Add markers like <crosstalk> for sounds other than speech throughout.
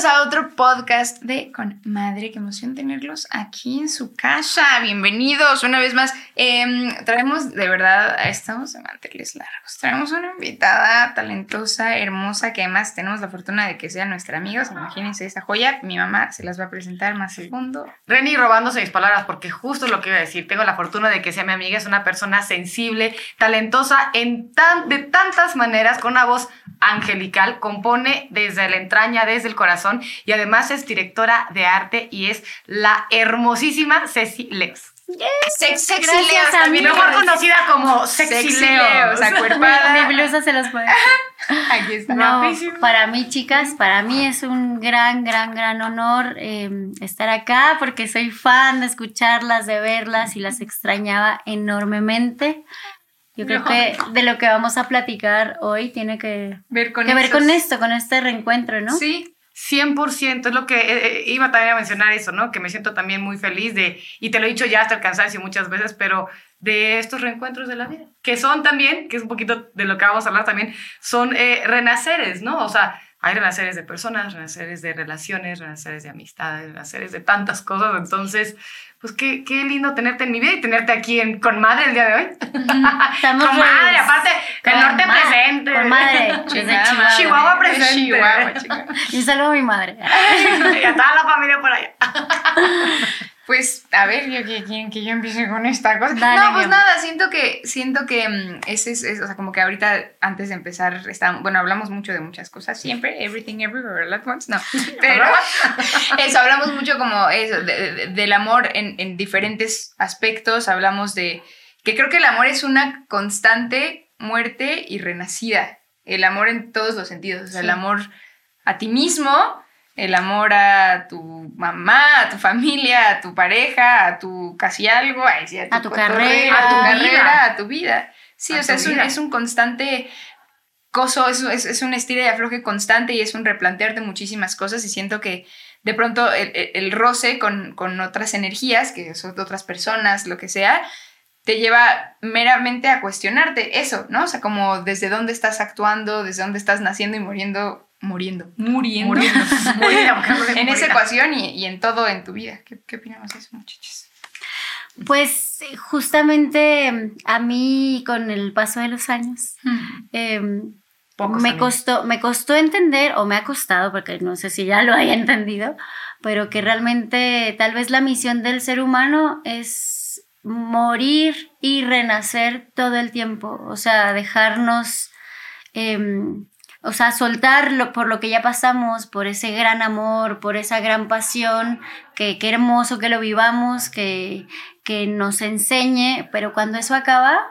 Bienvenidos a otro podcast de Con Madre. Qué emoción tenerlos aquí en su casa. Bienvenidos una vez más. Em, traemos, de verdad, estamos de manteles largos. Traemos una invitada talentosa, hermosa, que además tenemos la fortuna de que sea nuestra amiga. imagínense esa joya. Mi mamá se las va a presentar más segundo. Reni robándose mis palabras, porque justo lo que iba a decir. Tengo la fortuna de que sea mi amiga. Es una persona sensible, talentosa en tan, de tantas maneras, con una voz angelical. Compone desde la entraña, desde el corazón y además es directora de arte y es la hermosísima Ceci Leos. Sexy Leos, también mejor conocida como Sexy, Sexy Leos, <laughs> acuerpada. Mi blusa se los puede. <laughs> Aquí está. No, para mí, chicas, para mí es un gran, gran, gran honor em, estar acá porque soy fan de escucharlas, de verlas y las extrañaba enormemente. Yo creo que de lo que vamos a platicar hoy tiene que ver con, que ver con esto, con este reencuentro, ¿no? Sí, 100% es lo que eh, eh, iba también a mencionar eso, ¿no? Que me siento también muy feliz de, y te lo he dicho ya hasta el cansancio muchas veces, pero de estos reencuentros de la vida, que son también, que es un poquito de lo que vamos a hablar también, son eh, renaceres, ¿no? O sea, hay renaceres de personas, renaceres de relaciones, renaceres de amistades, renaceres de tantas cosas, entonces pues qué, qué, lindo tenerte en mi vida y tenerte aquí en, con madre el día de hoy. <laughs> Estamos con madre, aparte, el norte presente. Con madre, <laughs> Chihuahua. Chihuahua presente. Chihuahua, <laughs> y un saludo a mi madre. y a toda la familia por allá. Pues, a ver, yo quieren que yo empiece con esta cosa. no, pues nada, siento que, siento que mm, ese es, o sea, como que ahorita, antes de empezar, está, bueno, hablamos mucho de muchas cosas, siempre, everything, everywhere, all at once, no, <laughs> pero <laughs> eso, hablamos mucho como eso, del amor en, en diferentes aspectos, hablamos de que creo que el amor es una constante muerte y renacida, el amor en todos los sentidos, o sea, el amor a ti mismo, el amor a tu mamá, a tu familia, a tu pareja, a tu casi algo, a, tu, a tu carrera, a tu carrera, a tu vida. Sí, o sea, es un, es un, constante coso, es, es, es, un estilo de afloje constante y es un replantearte muchísimas cosas y siento que de pronto el, el, roce con, con, otras energías, que son de otras personas, lo que sea, te lleva meramente a cuestionarte eso, ¿no? O sea, como desde dónde estás actuando, desde dónde estás naciendo y muriendo muriendo. Muriendo. Muriendo. <laughs> en esa ecuación y, en todo en tu vida. ¿Qué, qué opinamos de eso, muchachos? Pues justamente a mí con el paso de los años em, me costó, me costó entender, o me ha costado, porque no sé si ya lo haya entendido, pero que realmente tal vez la misión del ser humano es morir y renacer todo el tiempo, o sea, dejarnos em, o sea, soltarlo por lo que ya pasamos, por ese gran amor, por esa gran pasión, que qué hermoso que lo vivamos, que, que nos enseñe, pero cuando eso acaba,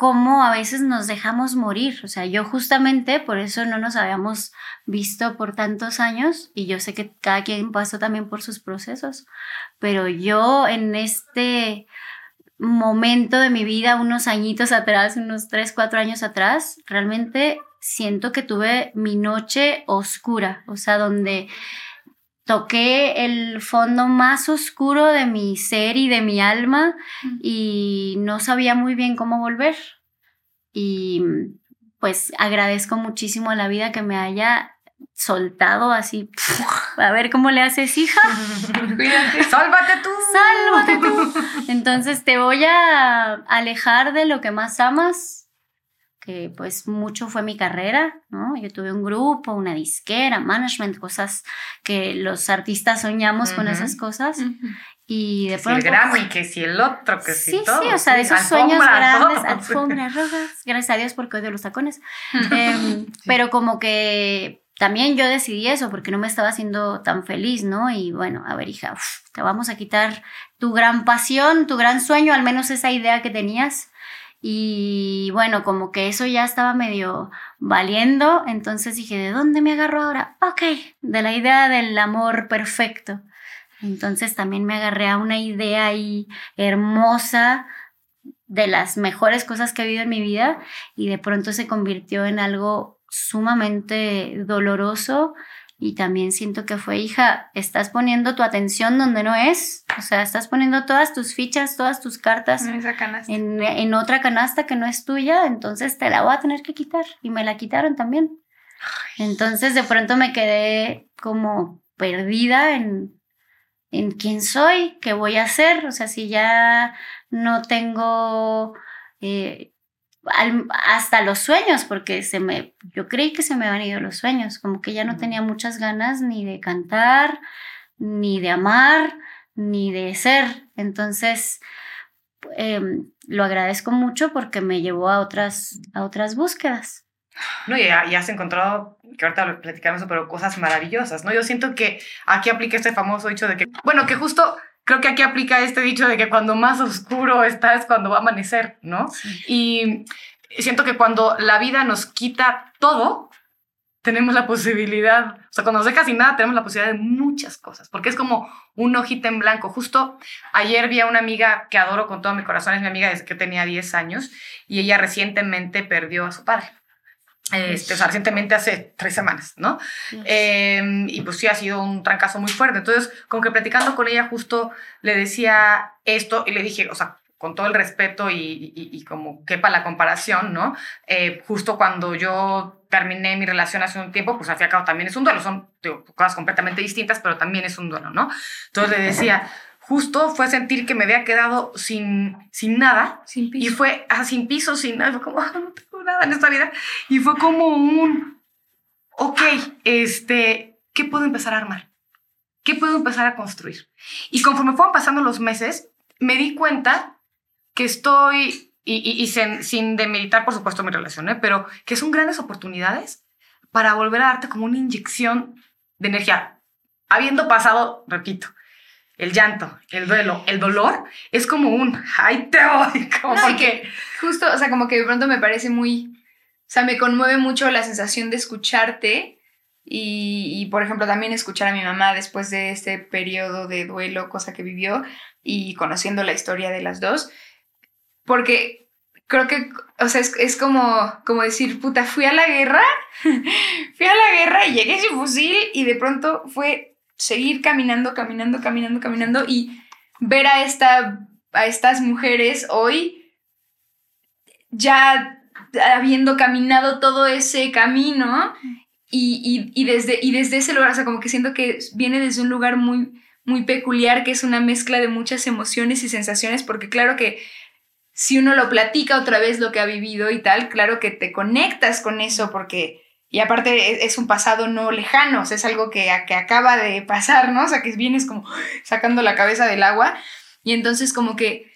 cómo a veces nos dejamos morir. O sea, yo justamente por eso no nos habíamos visto por tantos años y yo sé que cada quien pasó también por sus procesos, pero yo en este momento de mi vida, unos añitos atrás, unos 3, 4 años atrás, realmente siento que tuve mi noche oscura, o sea, donde toqué el fondo más oscuro de mi ser y de mi alma y no sabía muy bien cómo volver. Y pues agradezco muchísimo a la vida que me haya soltado así. A ver cómo le haces, hija. <laughs> Cuídate, sálvate tú. Sálvate tú. Entonces te voy a alejar de lo que más amas, que pues mucho fue mi carrera, ¿no? Yo tuve un grupo, una disquera, management, cosas que los artistas soñamos con esas cosas. Y de pronto. Si el Grammy, que si el otro, que si sí, todo. Sí, o sea, de esos sueños grandes, alfombras rojas. Gracias a Dios porque odio los tacones. <laughs> Em, pero como que también yo decidí eso porque no me estaba haciendo tan feliz, ¿no? Y bueno, a ver, hija, te vamos a quitar tu gran pasión, tu gran sueño, al menos esa idea que tenías. Y bueno, como que eso ya estaba medio valiendo, entonces dije, ¿de dónde me agarro ahora? Ok, de la idea del amor perfecto. Entonces también me agarré a una idea ahí hermosa de las mejores cosas que he vivido en mi vida y de pronto se convirtió en algo sumamente doloroso y también siento que fue, hija, estás poniendo tu atención donde no es, o sea, estás poniendo todas tus fichas, todas tus cartas en, esa canasta. en, otra canasta que no es tuya, entonces te la voy a tener que quitar y me la quitaron también. Entonces de pronto me quedé como perdida en, en quién soy, qué voy a hacer, o sea, si ya no tengo eh, hasta los sueños, porque se me, yo creí que se me habían ido los sueños, como que ya no tenía muchas ganas ni de cantar, ni de amar, ni de ser. Entonces, em, lo agradezco mucho porque me llevó a otras, a otras búsquedas. No, y, has encontrado, que ahorita lo platicamos, pero cosas maravillosas, ¿no? Yo siento que aquí aplica este famoso dicho de que, bueno, que justo creo que aquí aplica este dicho de que cuando más oscuro está es cuando va a amanecer, ¿no? Y siento que cuando la vida nos quita todo, tenemos la posibilidad, o sea, cuando nos deja sin nada, tenemos la posibilidad de muchas cosas, porque es como un hojita en blanco. Justo ayer vi a una amiga que adoro con todo mi corazón, es mi amiga desde que tenía 10 años, y ella recientemente perdió a su padre. Este, o sea, recientemente hace tres semanas, ¿no? Em, y pues sí, ha sido un trancazo muy fuerte. Entonces, como que platicando con ella, justo le decía esto y le dije, o sea, con todo el respeto y, y, como quepa la comparación, ¿no? Eh, justo cuando yo terminé mi relación hace un tiempo, pues al fin y al cabo también es un duelo, son cosas completamente distintas, pero también es un duelo, ¿no? Entonces le decía, justo fue sentir que me había quedado sin, sin nada. Sin piso. Y fue ah, sin piso, sin nada. Fue como, <laughs> no tengo nada en esta vida. Y fue como un, ok, este, ¿qué puedo empezar a armar? ¿Qué puedo empezar a construir? Y conforme fueron pasando los meses, me di cuenta que estoy, y, y, sin, sin, demeritar, por supuesto, mi relación, ¿eh? pero que son grandes oportunidades para volver a darte como una inyección de energía. Habiendo pasado, repito, el llanto, el duelo, el dolor, es como un, ay, te voy, <laughs> como que justo, o sea, como que de pronto me parece muy, o sea, me conmueve mucho la sensación de escucharte y, y, por ejemplo, también escuchar a mi mamá después de este periodo de duelo, cosa que vivió, y conociendo la historia de las dos, porque creo que, o sea, es, es como, como decir, puta, fui a la guerra, <laughs> fui a la guerra y llegué sin fusil y de pronto fue seguir caminando, caminando, caminando, caminando y ver a, esta, a estas mujeres hoy ya habiendo caminado todo ese camino y, desde, y desde ese lugar, o sea, como que siento que viene desde un lugar muy, muy peculiar, que es una mezcla de muchas emociones y sensaciones, porque claro que si uno lo platica otra vez lo que ha vivido y tal, claro que te conectas con eso porque y aparte es un pasado no lejano, o sea, es algo que, que acaba de pasar, ¿no? O sea, que vienes como sacando la cabeza del agua. Y entonces como que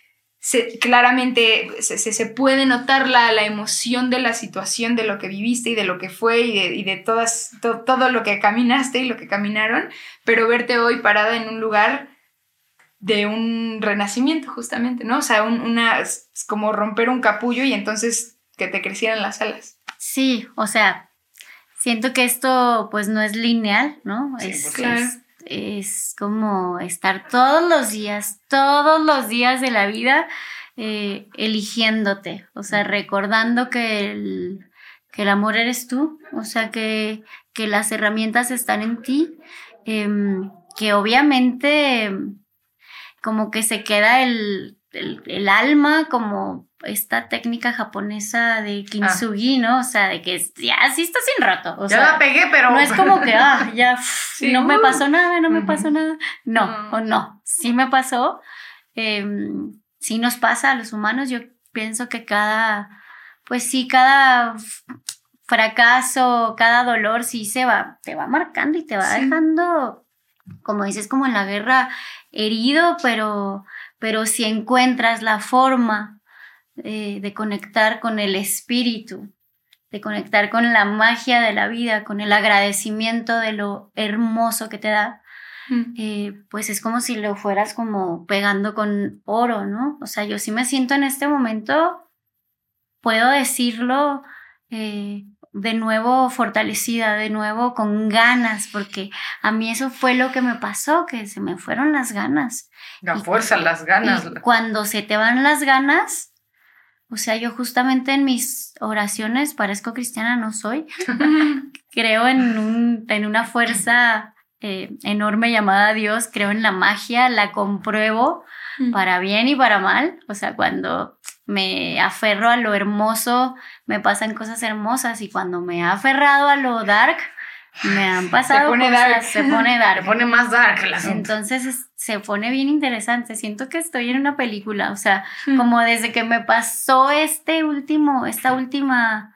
claramente se, se, puede notar la, la, emoción de la situación, de lo que viviste y de lo que fue y de, y de todas, todo lo que caminaste y lo que caminaron, pero verte hoy parada en un lugar de un renacimiento justamente, ¿no? O sea, una, como romper un capullo y entonces que te crecieran las alas. Sí, o sea, siento que esto pues no es lineal, ¿no? es, es, como estar todos los días, todos los días de la vida eh, eligiéndote, o sea, recordando que el, que el amor eres tú, o sea, que, que las herramientas están en ti, em, que obviamente como que se queda el, el alma como esta técnica japonesa de kintsugi, ¿no? O sea, de que ya sí está sin roto. O ya la pegué, pero... No es como que, ah, <laughs> ya, no me pasó nada, no me pasó nada. No, o no, sí me pasó. Em, sí nos pasa a los humanos. Yo pienso que cada, pues sí, cada fracaso, cada dolor sí se va, te va marcando y te va dejando, como dices, como en la guerra, herido, pero, pero si encuentras la forma eh, de conectar con el espíritu, de conectar con la magia de la vida, con el agradecimiento de lo hermoso que te da, mm. eh, pues es como si lo fueras como pegando con oro, ¿no? O sea, yo sí me siento en este momento, puedo decirlo eh, de nuevo fortalecida, de nuevo con ganas, porque a mí eso fue lo que me pasó, que se me fueron las ganas. La fuerza, las ganas. cuando se te van las ganas, o sea, yo justamente en mis oraciones, parezco cristiana, no soy, <laughs> creo en, un, en una fuerza eh, enorme llamada Dios, creo en la magia, la compruebo mm. para bien y para mal. O sea, cuando me aferro a lo hermoso, me pasan cosas hermosas y cuando me he aferrado a lo dark, me han pasado se pone cosas, dark. se pone <laughs> dark. Se pone más dark el Entonces se pone bien interesante, siento que estoy en una película, o sea, hmm. como desde que me pasó este último, esta última,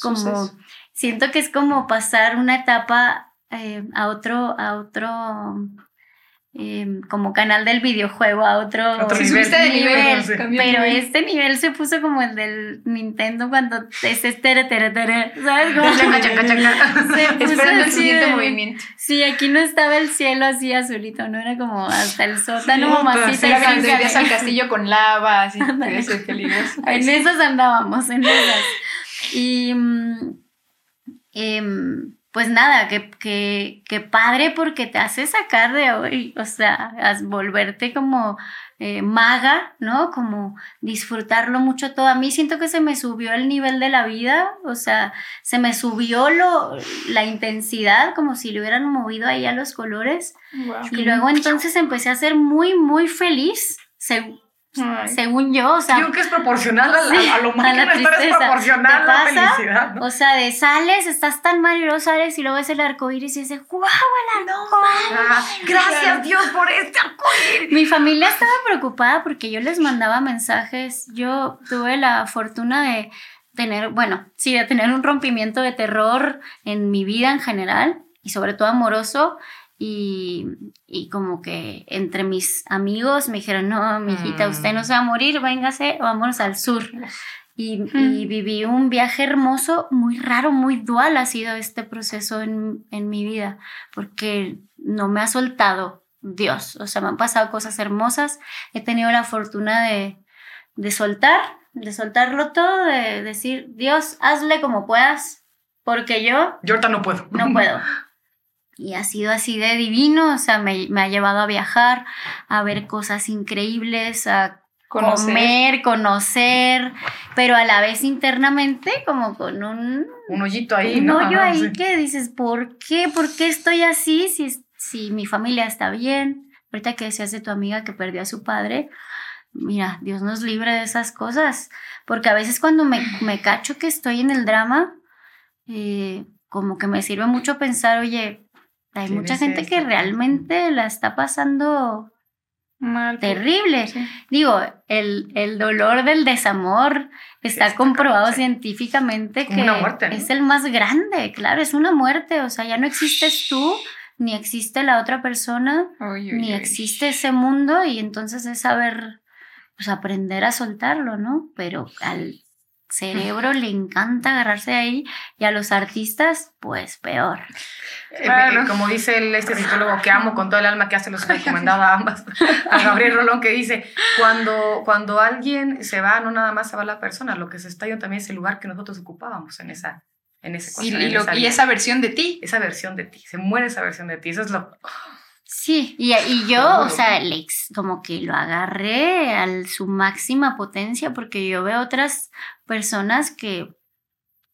como, siento que es como pasar una etapa eh, a otro, a otro Em, como canal del videojuego a otro, nivel, de nivel, pero este nivel se puso como el del Nintendo cuando es tere tere tere ¿sabes? <laughs> Esperando el siguiente movimiento. Sí aquí no estaba el cielo así azulito no era como hasta el sótano sí, mamacita sí, cuando al castillo con lava así <laughs> peligroso. En esas andábamos en esas. Y eh, pues nada, que, que, que, padre porque te hace sacar de hoy, o sea, volverte como eh, maga, ¿no? Como disfrutarlo mucho todo. A mí siento que se me subió el nivel de la vida, o sea, se me subió lo, la intensidad, como si le hubieran movido ahí a los colores. y luego entonces empecé a ser muy, muy feliz. Según yo, o sea. Digo que es proporcional a, lo mal que es proporcional la felicidad. O sea, de sales, estás tan mal y luego sales y luego ves el arco iris y dices, ¡guau, el arco ah, Gracias Dios por este arco iris. Mi familia estaba preocupada porque yo les mandaba mensajes. Yo tuve la fortuna de tener, bueno, sí, de tener un rompimiento de terror en mi vida en general y sobre todo amoroso. Y, y, como que entre mis amigos me dijeron, no, mi hijita, usted no se va a morir, véngase, vámonos al sur. Y, y, viví un viaje hermoso, muy raro, muy dual ha sido este proceso en, en, mi vida, porque no me ha soltado Dios, o sea, me han pasado cosas hermosas, he tenido la fortuna de, de soltar, de soltarlo todo, de decir, Dios, hazle como puedas, porque yo... Yo ahorita no puedo. No puedo. Y ha sido así de divino, o sea, me, ha llevado a viajar, a ver cosas increíbles, a comer, conocer, pero a la vez internamente como con un... Un hoyito ahí, un hoyo ahí que dices, ¿por qué? ¿Por qué estoy así si, si mi familia está bien? Ahorita que decías de tu amiga que perdió a su padre, mira, Dios nos libre de esas cosas, porque a veces cuando me, me cacho que estoy en el drama, eh, como que me sirve mucho pensar, oye, hay mucha gente que realmente la está pasando Mal, terrible. Digo, el, el, dolor del desamor está comprobado científicamente que es el más grande, claro, es una muerte, o sea, ya no existes tú, ni existe la otra persona, ni existe ese mundo y entonces es saber, pues aprender a soltarlo, ¿no? Pero al cerebro le encanta agarrarse ahí y a los artistas, pues peor. Eh, eh, como dice el, este psicólogo que amo con todo el alma que hace los recomendado a ambas, a Gabriel Rolón, que dice, cuando, cuando alguien se va, no nada más se va la persona, lo que se está yendo también es el lugar que nosotros ocupábamos en esa en ese y, y, esa versión de ti. Esa versión de ti, se muere esa versión de ti, eso es lo... Sí, y, y yo, o sea, como que lo agarré a su máxima potencia porque yo veo otras personas que,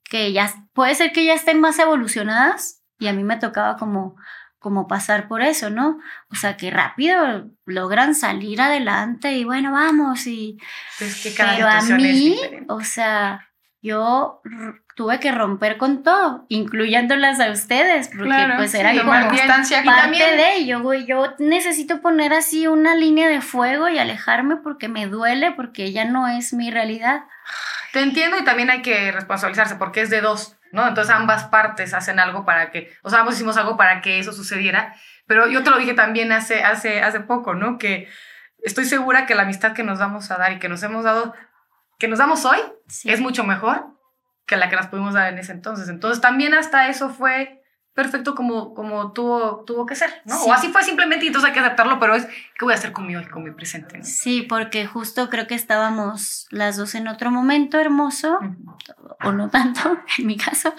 que ya, puede ser que ya estén más evolucionadas y a mí me tocaba como, como pasar por eso, ¿no? O sea, que rápido logran salir adelante y bueno, vamos y... que cada pero a mí, o sea, yo tuve que romper con todo, incluyéndolas a ustedes, porque pues era como distancia parte de ello, yo necesito poner así una línea de fuego y alejarme porque me duele, porque ya no es mi realidad. Te entiendo y también hay que responsabilizarse porque es de dos, ¿no? Entonces ambas partes hacen algo para que, o sea, ambos hicimos algo para que eso sucediera, pero yo te lo dije también hace, hace, hace poco, ¿no? Que estoy segura que la amistad que nos vamos a dar y que nos hemos dado, que nos damos hoy, es mucho mejor que la que las pudimos dar en ese entonces. Entonces también hasta eso fue perfecto como, como tuvo, tuvo que ser, ¿no? O así fue simplemente y entonces hay que aceptarlo, pero es, ¿qué voy a hacer conmigo y con mi presente? Sí, porque justo creo que estábamos las dos en otro momento hermoso, o no tanto, <laughs> en mi caso,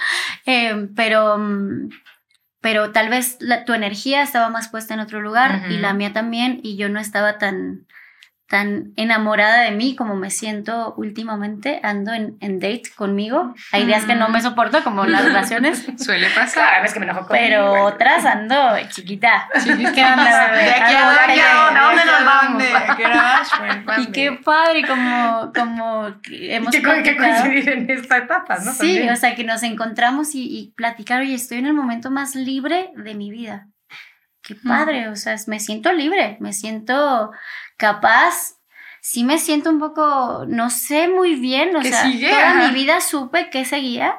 eh, pero, pero tal vez tu energía estaba más puesta en otro lugar y la mía también, y yo no estaba tan tan enamorada de mí como me siento últimamente, ando en, en date conmigo. Hay días que no me soporto, como las relaciones. <laughs> Suele pasar. Claro, es que me enojo conmigo. Pero otras ando chiquita. <laughs> ¿Qué onda? <laughs> ¿De aquí a dónde nos vamos? Y qué padre como, como hemos ¿Qué, que coincidir en esta etapa, ¿no? Sí, o sea, que nos encontramos y, y platicar, oye, estoy en el momento más libre de mi vida. Qué padre, o sea, me siento libre, me siento capaz, sí me siento un poco, no sé muy bien, o sea, toda mi vida supe que seguía,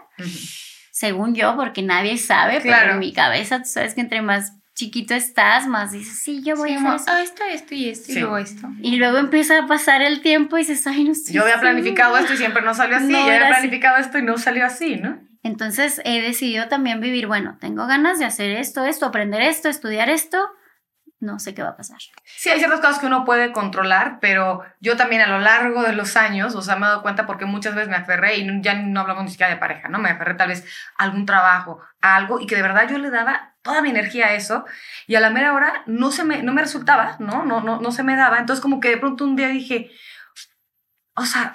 según yo, porque nadie sabe, pero en mi cabeza, tú sabes que entre más chiquito estás, más dices, sí, yo voy a hacer Ah, esto, esto y esto, y luego esto. Y luego empieza a pasar el tiempo y dices, ay, no sé. Yo había planificado esto y siempre no salió así, yo había planificado esto y no salió así, ¿no? Entonces he decidido también vivir, bueno, tengo ganas de hacer esto, esto, aprender esto, estudiar esto, no sé qué va a pasar. Sí, hay ciertas cosas que uno puede controlar, pero yo también a lo largo de los años, o sea, me he dado cuenta porque muchas veces me aferré y ya no hablamos ni siquiera de pareja, ¿no? Me aferré tal vez a algún trabajo, a algo y que de verdad yo le daba toda mi energía a eso y a la mera hora no, se me, no me resultaba, ¿no? No, no, no se me daba. Entonces como que de pronto un día dije, o sea,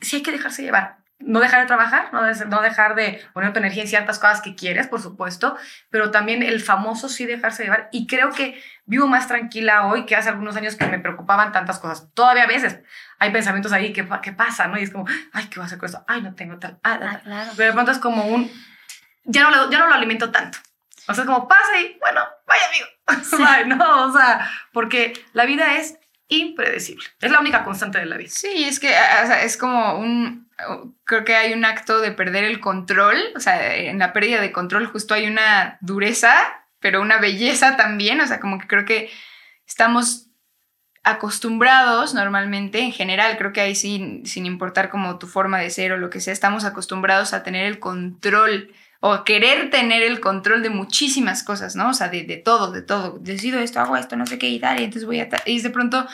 sí hay que dejarse llevar no dejar de trabajar, no, no dejar de poner tu energía en ciertas cosas que quieres, por supuesto, pero también el famoso sí dejarse llevar. Y creo que vivo más tranquila hoy que hace algunos años que me preocupaban tantas cosas. Todavía a veces hay pensamientos ahí que, ¿qué pasa? ¿no? Y es como, ay, ¿qué va a hacer con esto? Ay, no tengo tal. Ah, ah, claro. Pero de pronto es como un, ya no lo, ya no lo alimento tanto. O sea, es como, pasa y, bueno, vaya amigo. <laughs> no, o sea, porque la vida es impredecible. Es la única constante de la vida. Sí, es que o sea, es como un, creo que hay un acto de perder el control, o sea, en la pérdida de control justo hay una dureza, pero una belleza también, o sea, como que creo que estamos acostumbrados normalmente, en general, creo que ahí sin, sin importar como tu forma de ser o lo que sea, estamos acostumbrados a tener el control o a querer tener el control de muchísimas cosas, ¿no? O sea, de, de todo, de todo. Decido esto, hago esto, no sé qué y tal, y entonces voy a... Y de pronto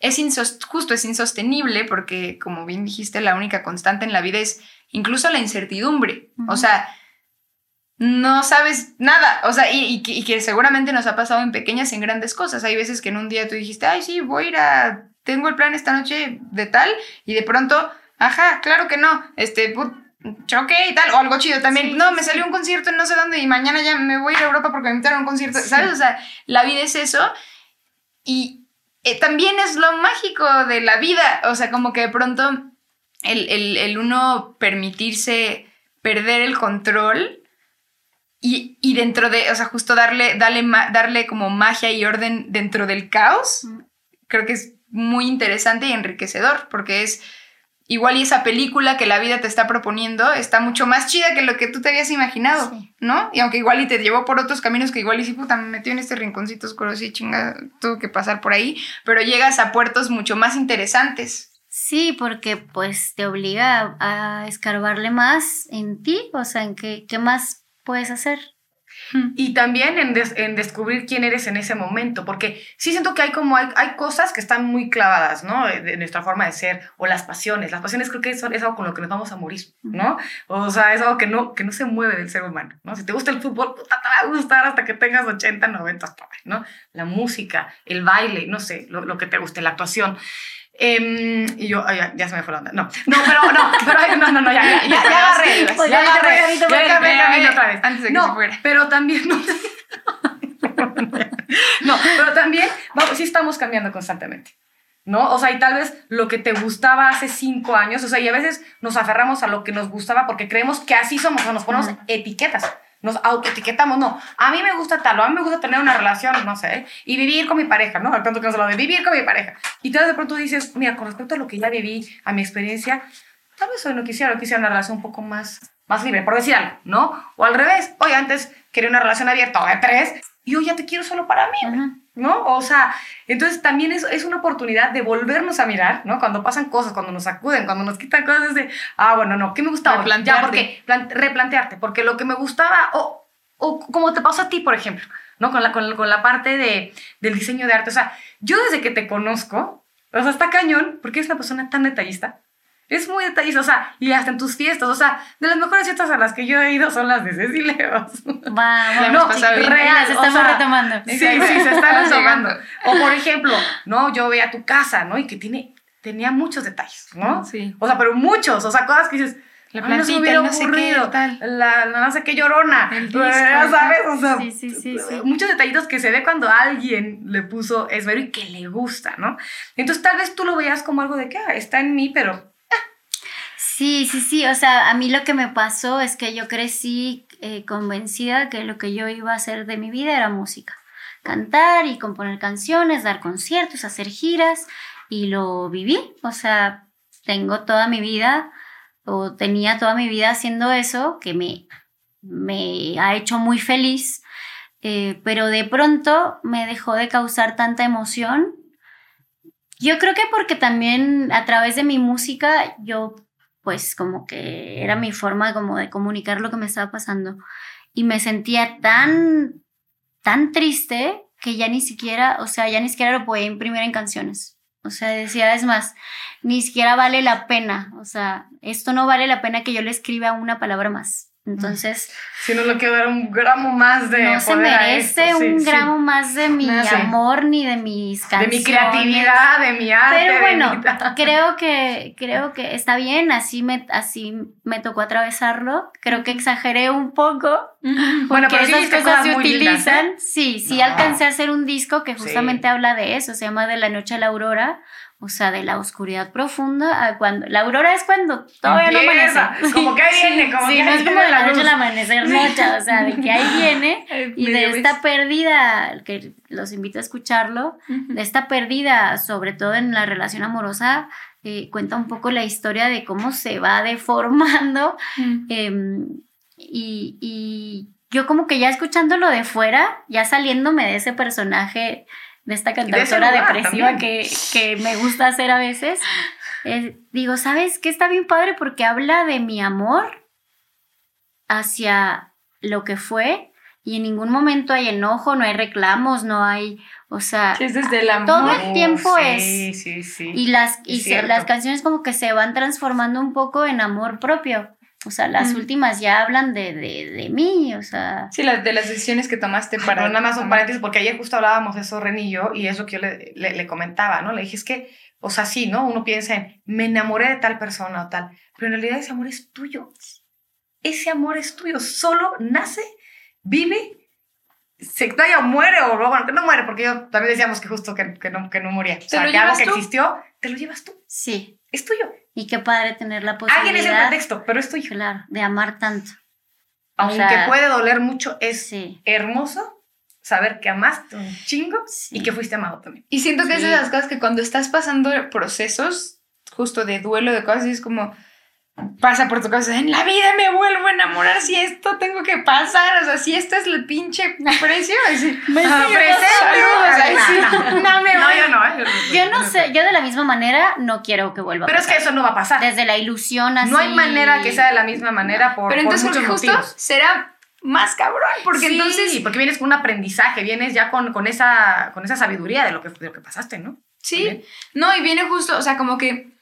es justo, es insostenible porque, como bien dijiste, la única constante en la vida es incluso la incertidumbre. O sea, no sabes nada. O sea, y, que, seguramente nos ha pasado en pequeñas y en grandes cosas. Hay veces que en un día tú dijiste, ay, sí, voy a ir a. Tengo el plan esta noche de tal, y de pronto, ajá, claro que no, este, choque y tal, o algo chido también. no, me salió un concierto en no sé dónde y mañana ya me voy a ir a Europa porque me invitaron a un concierto, ¿sabes? O sea, la vida es eso. Y, eh, también es lo mágico de la vida. O sea, como que de pronto el, uno permitirse perder el control y, dentro de, o sea, justo darle, darle, darle como magia y orden dentro del caos, creo que es muy interesante y enriquecedor, porque es igual y esa película que la vida te está proponiendo está mucho más chida que lo que tú te habías imaginado, ¿no? Y aunque igual y te llevó por otros caminos que igual y sí, puta, me metió en este rinconcito oscuro, sí, chinga, tuvo que pasar por ahí, pero llegas a puertos mucho más interesantes. Sí, porque pues te obliga a escarbarle más en ti, o sea, en qué, qué más puedes hacer. Y también en, en, descubrir quién eres en ese momento, porque sí siento que hay como hay, hay cosas que están muy clavadas, ¿no? De, nuestra forma de ser, o las pasiones. Las pasiones creo que es, es algo con lo que nos vamos a morir, ¿no? O sea, es algo que no, que no se mueve del ser humano, ¿no? Si te gusta el fútbol, puta, te va a gustar hasta que tengas 80, 90, ¿no? La música, el baile, no sé, lo, lo que te guste, la actuación. Eh, y yo, ya, ya, se me fue la onda. No, no, pero no, pero no, no, no, ya, ya, ya, ya agarré. <laughs> Ya, ya agarré. Ya agarré otra vez. Antes de que no, se fuera. Pero también, no, no, pero también, vamos, sí estamos cambiando constantemente. ¿no? O sea, y tal vez lo que te gustaba hace cinco años, o sea, y a veces nos aferramos a lo que nos gustaba porque creemos que así somos, o nos ponemos etiquetas nos autoetiquetamos, no, a mí me gusta tal, o a mí me gusta tener una relación, no sé, y vivir con mi pareja, ¿no? Al tanto que nos lo de vivir con mi pareja. Y tú de pronto dices, mira, con respecto a lo que ya viví, a mi experiencia, tal vez hoy no quisiera, hoy quisiera una relación un poco más, más libre, por decir algo, ¿no? O al revés, hoy antes quería una relación abierta de tres, y hoy ya te quiero solo para mí, ¿no? O sea, entonces también es, es una oportunidad de volvernos a mirar, ¿no? Cuando pasan cosas, cuando nos sacuden, cuando nos quitan cosas de, ah, bueno, no, ¿qué me gustaba? Ya, porque, replantearte, porque lo que me gustaba, o, o como te pasó a ti, por ejemplo, ¿no? Con la, con, con la parte de, del diseño de arte, o sea, yo desde que te conozco, o sea, está cañón, porque eres una persona tan detallista, Es muy detallista, o sea, y hasta en tus fiestas, o sea, de las mejores fiestas a las que yo he ido son las de Cecilia. Vamos, no, real, se estamos retomando. Sí, sí, se están retomando. O por ejemplo, no, yo voy a tu casa, ¿no? Y que tiene, tenía muchos detalles, ¿no? Sí. O sea, pero muchos, o sea, cosas que dices, la plantita, no se hubiera no ocurrido, tal. La, no sé qué llorona, el <laughs> disco, ¿sabes? O sea, sí, sí, sí, muchos detallitos que se ve cuando alguien le puso esmero y que le gusta, ¿no? Entonces tal vez tú lo veas como algo de que ah, está en mí, pero... Sí, sí, sí, o sea, a mí lo que me pasó es que yo crecí eh, convencida que lo que yo iba a hacer de mi vida era música, cantar y componer canciones, dar conciertos, hacer giras, y lo viví, o sea, tengo toda mi vida o tenía toda mi vida haciendo eso, que me, me ha hecho muy feliz, eh, pero de pronto me dejó de causar tanta emoción. Yo creo que porque también a través de mi música yo pues como que era mi forma como de comunicar lo que me estaba pasando y me sentía tan tan triste que ya ni siquiera, o sea, ya ni siquiera lo podía imprimir en canciones. O sea, decía, es más, ni siquiera vale la pena. O sea, esto no vale la pena que yo le escriba una palabra más. Entonces. Si no le quiero dar un gramo más de. No se merece un gramo más de mi amor ni de mis canciones. De mi creatividad, de mi arte. Pero bueno, <laughs> creo que, creo que está bien, así me, así me tocó atravesarlo. Creo que exageré un poco. Bueno, pero esas cosas, se utilizan. ¿eh? Sí, sí, alcancé a hacer un disco que justamente habla de eso, se llama De la Noche a la Aurora o sea, de la oscuridad profunda a cuando. La aurora es cuando todavía no amanece. Como que ahí viene, como sí, no es como de la noche al amanecer, noche, o sea, de que ahí <laughs> viene y de esta pérdida, que los invito a escucharlo, de esta pérdida, sobre todo en la relación amorosa, eh, cuenta un poco la historia de cómo se va deformando. Em, y, y yo, como que ya escuchándolo de fuera, ya saliéndome de ese personaje de esta cantautora depresiva que, que, me gusta hacer a veces, digo, ¿sabes qué? Está bien padre porque habla de mi amor hacia lo que fue y en ningún momento hay enojo, no hay reclamos, no hay, o sea, es desde el amor. todo el tiempo es. Sí, sí. Y las y las canciones como que se van transformando un poco en amor propio. O sea, las últimas ya hablan de, de, de, mí, o sea. Sí, las de las decisiones que tomaste para. Nada más un paréntesis, porque ayer justo hablábamos de eso, Ren y yo, y eso que yo le, le, comentaba, ¿no? Le dije, es que, o sea, sí, ¿no? Uno piensa en, me enamoré de tal persona o tal, pero en realidad ese amor es tuyo. Ese amor es tuyo, solo nace, vive, se talla o muere, o bueno, que no muere, porque yo también decíamos que justo que, que no, que no moría. O sea, que algo que existió, te lo llevas tú. Sí. Es tuyo. Y qué padre tener la posibilidad. Alguien es el pretexto, pero es tuyo. Claro, de amar tanto. Aunque puede doler mucho, es hermoso saber que amaste un chingo y que fuiste amado también. Y siento que es de las cosas que cuando estás pasando procesos justo de duelo, de cosas, es como, pasa por tu cabeza, en la vida me vuelvo a enamorar si esto tengo que pasar, o sea, si esto es el pinche precio, así, <laughs> me ah, no, <laughs> no, me no, yo no, ¿eh? yo no sé, yo de la misma manera no quiero que vuelva Pero a pasar. es que eso no va a pasar. Desde la ilusión así. No hay manera que sea de la misma manera por, Pero entonces, por justo será más cabrón, porque sí, entonces... porque vienes con un aprendizaje, vienes ya con, con, esa, con esa sabiduría de lo, que, de lo que pasaste, ¿no? Sí, no, y viene justo, o sea, como que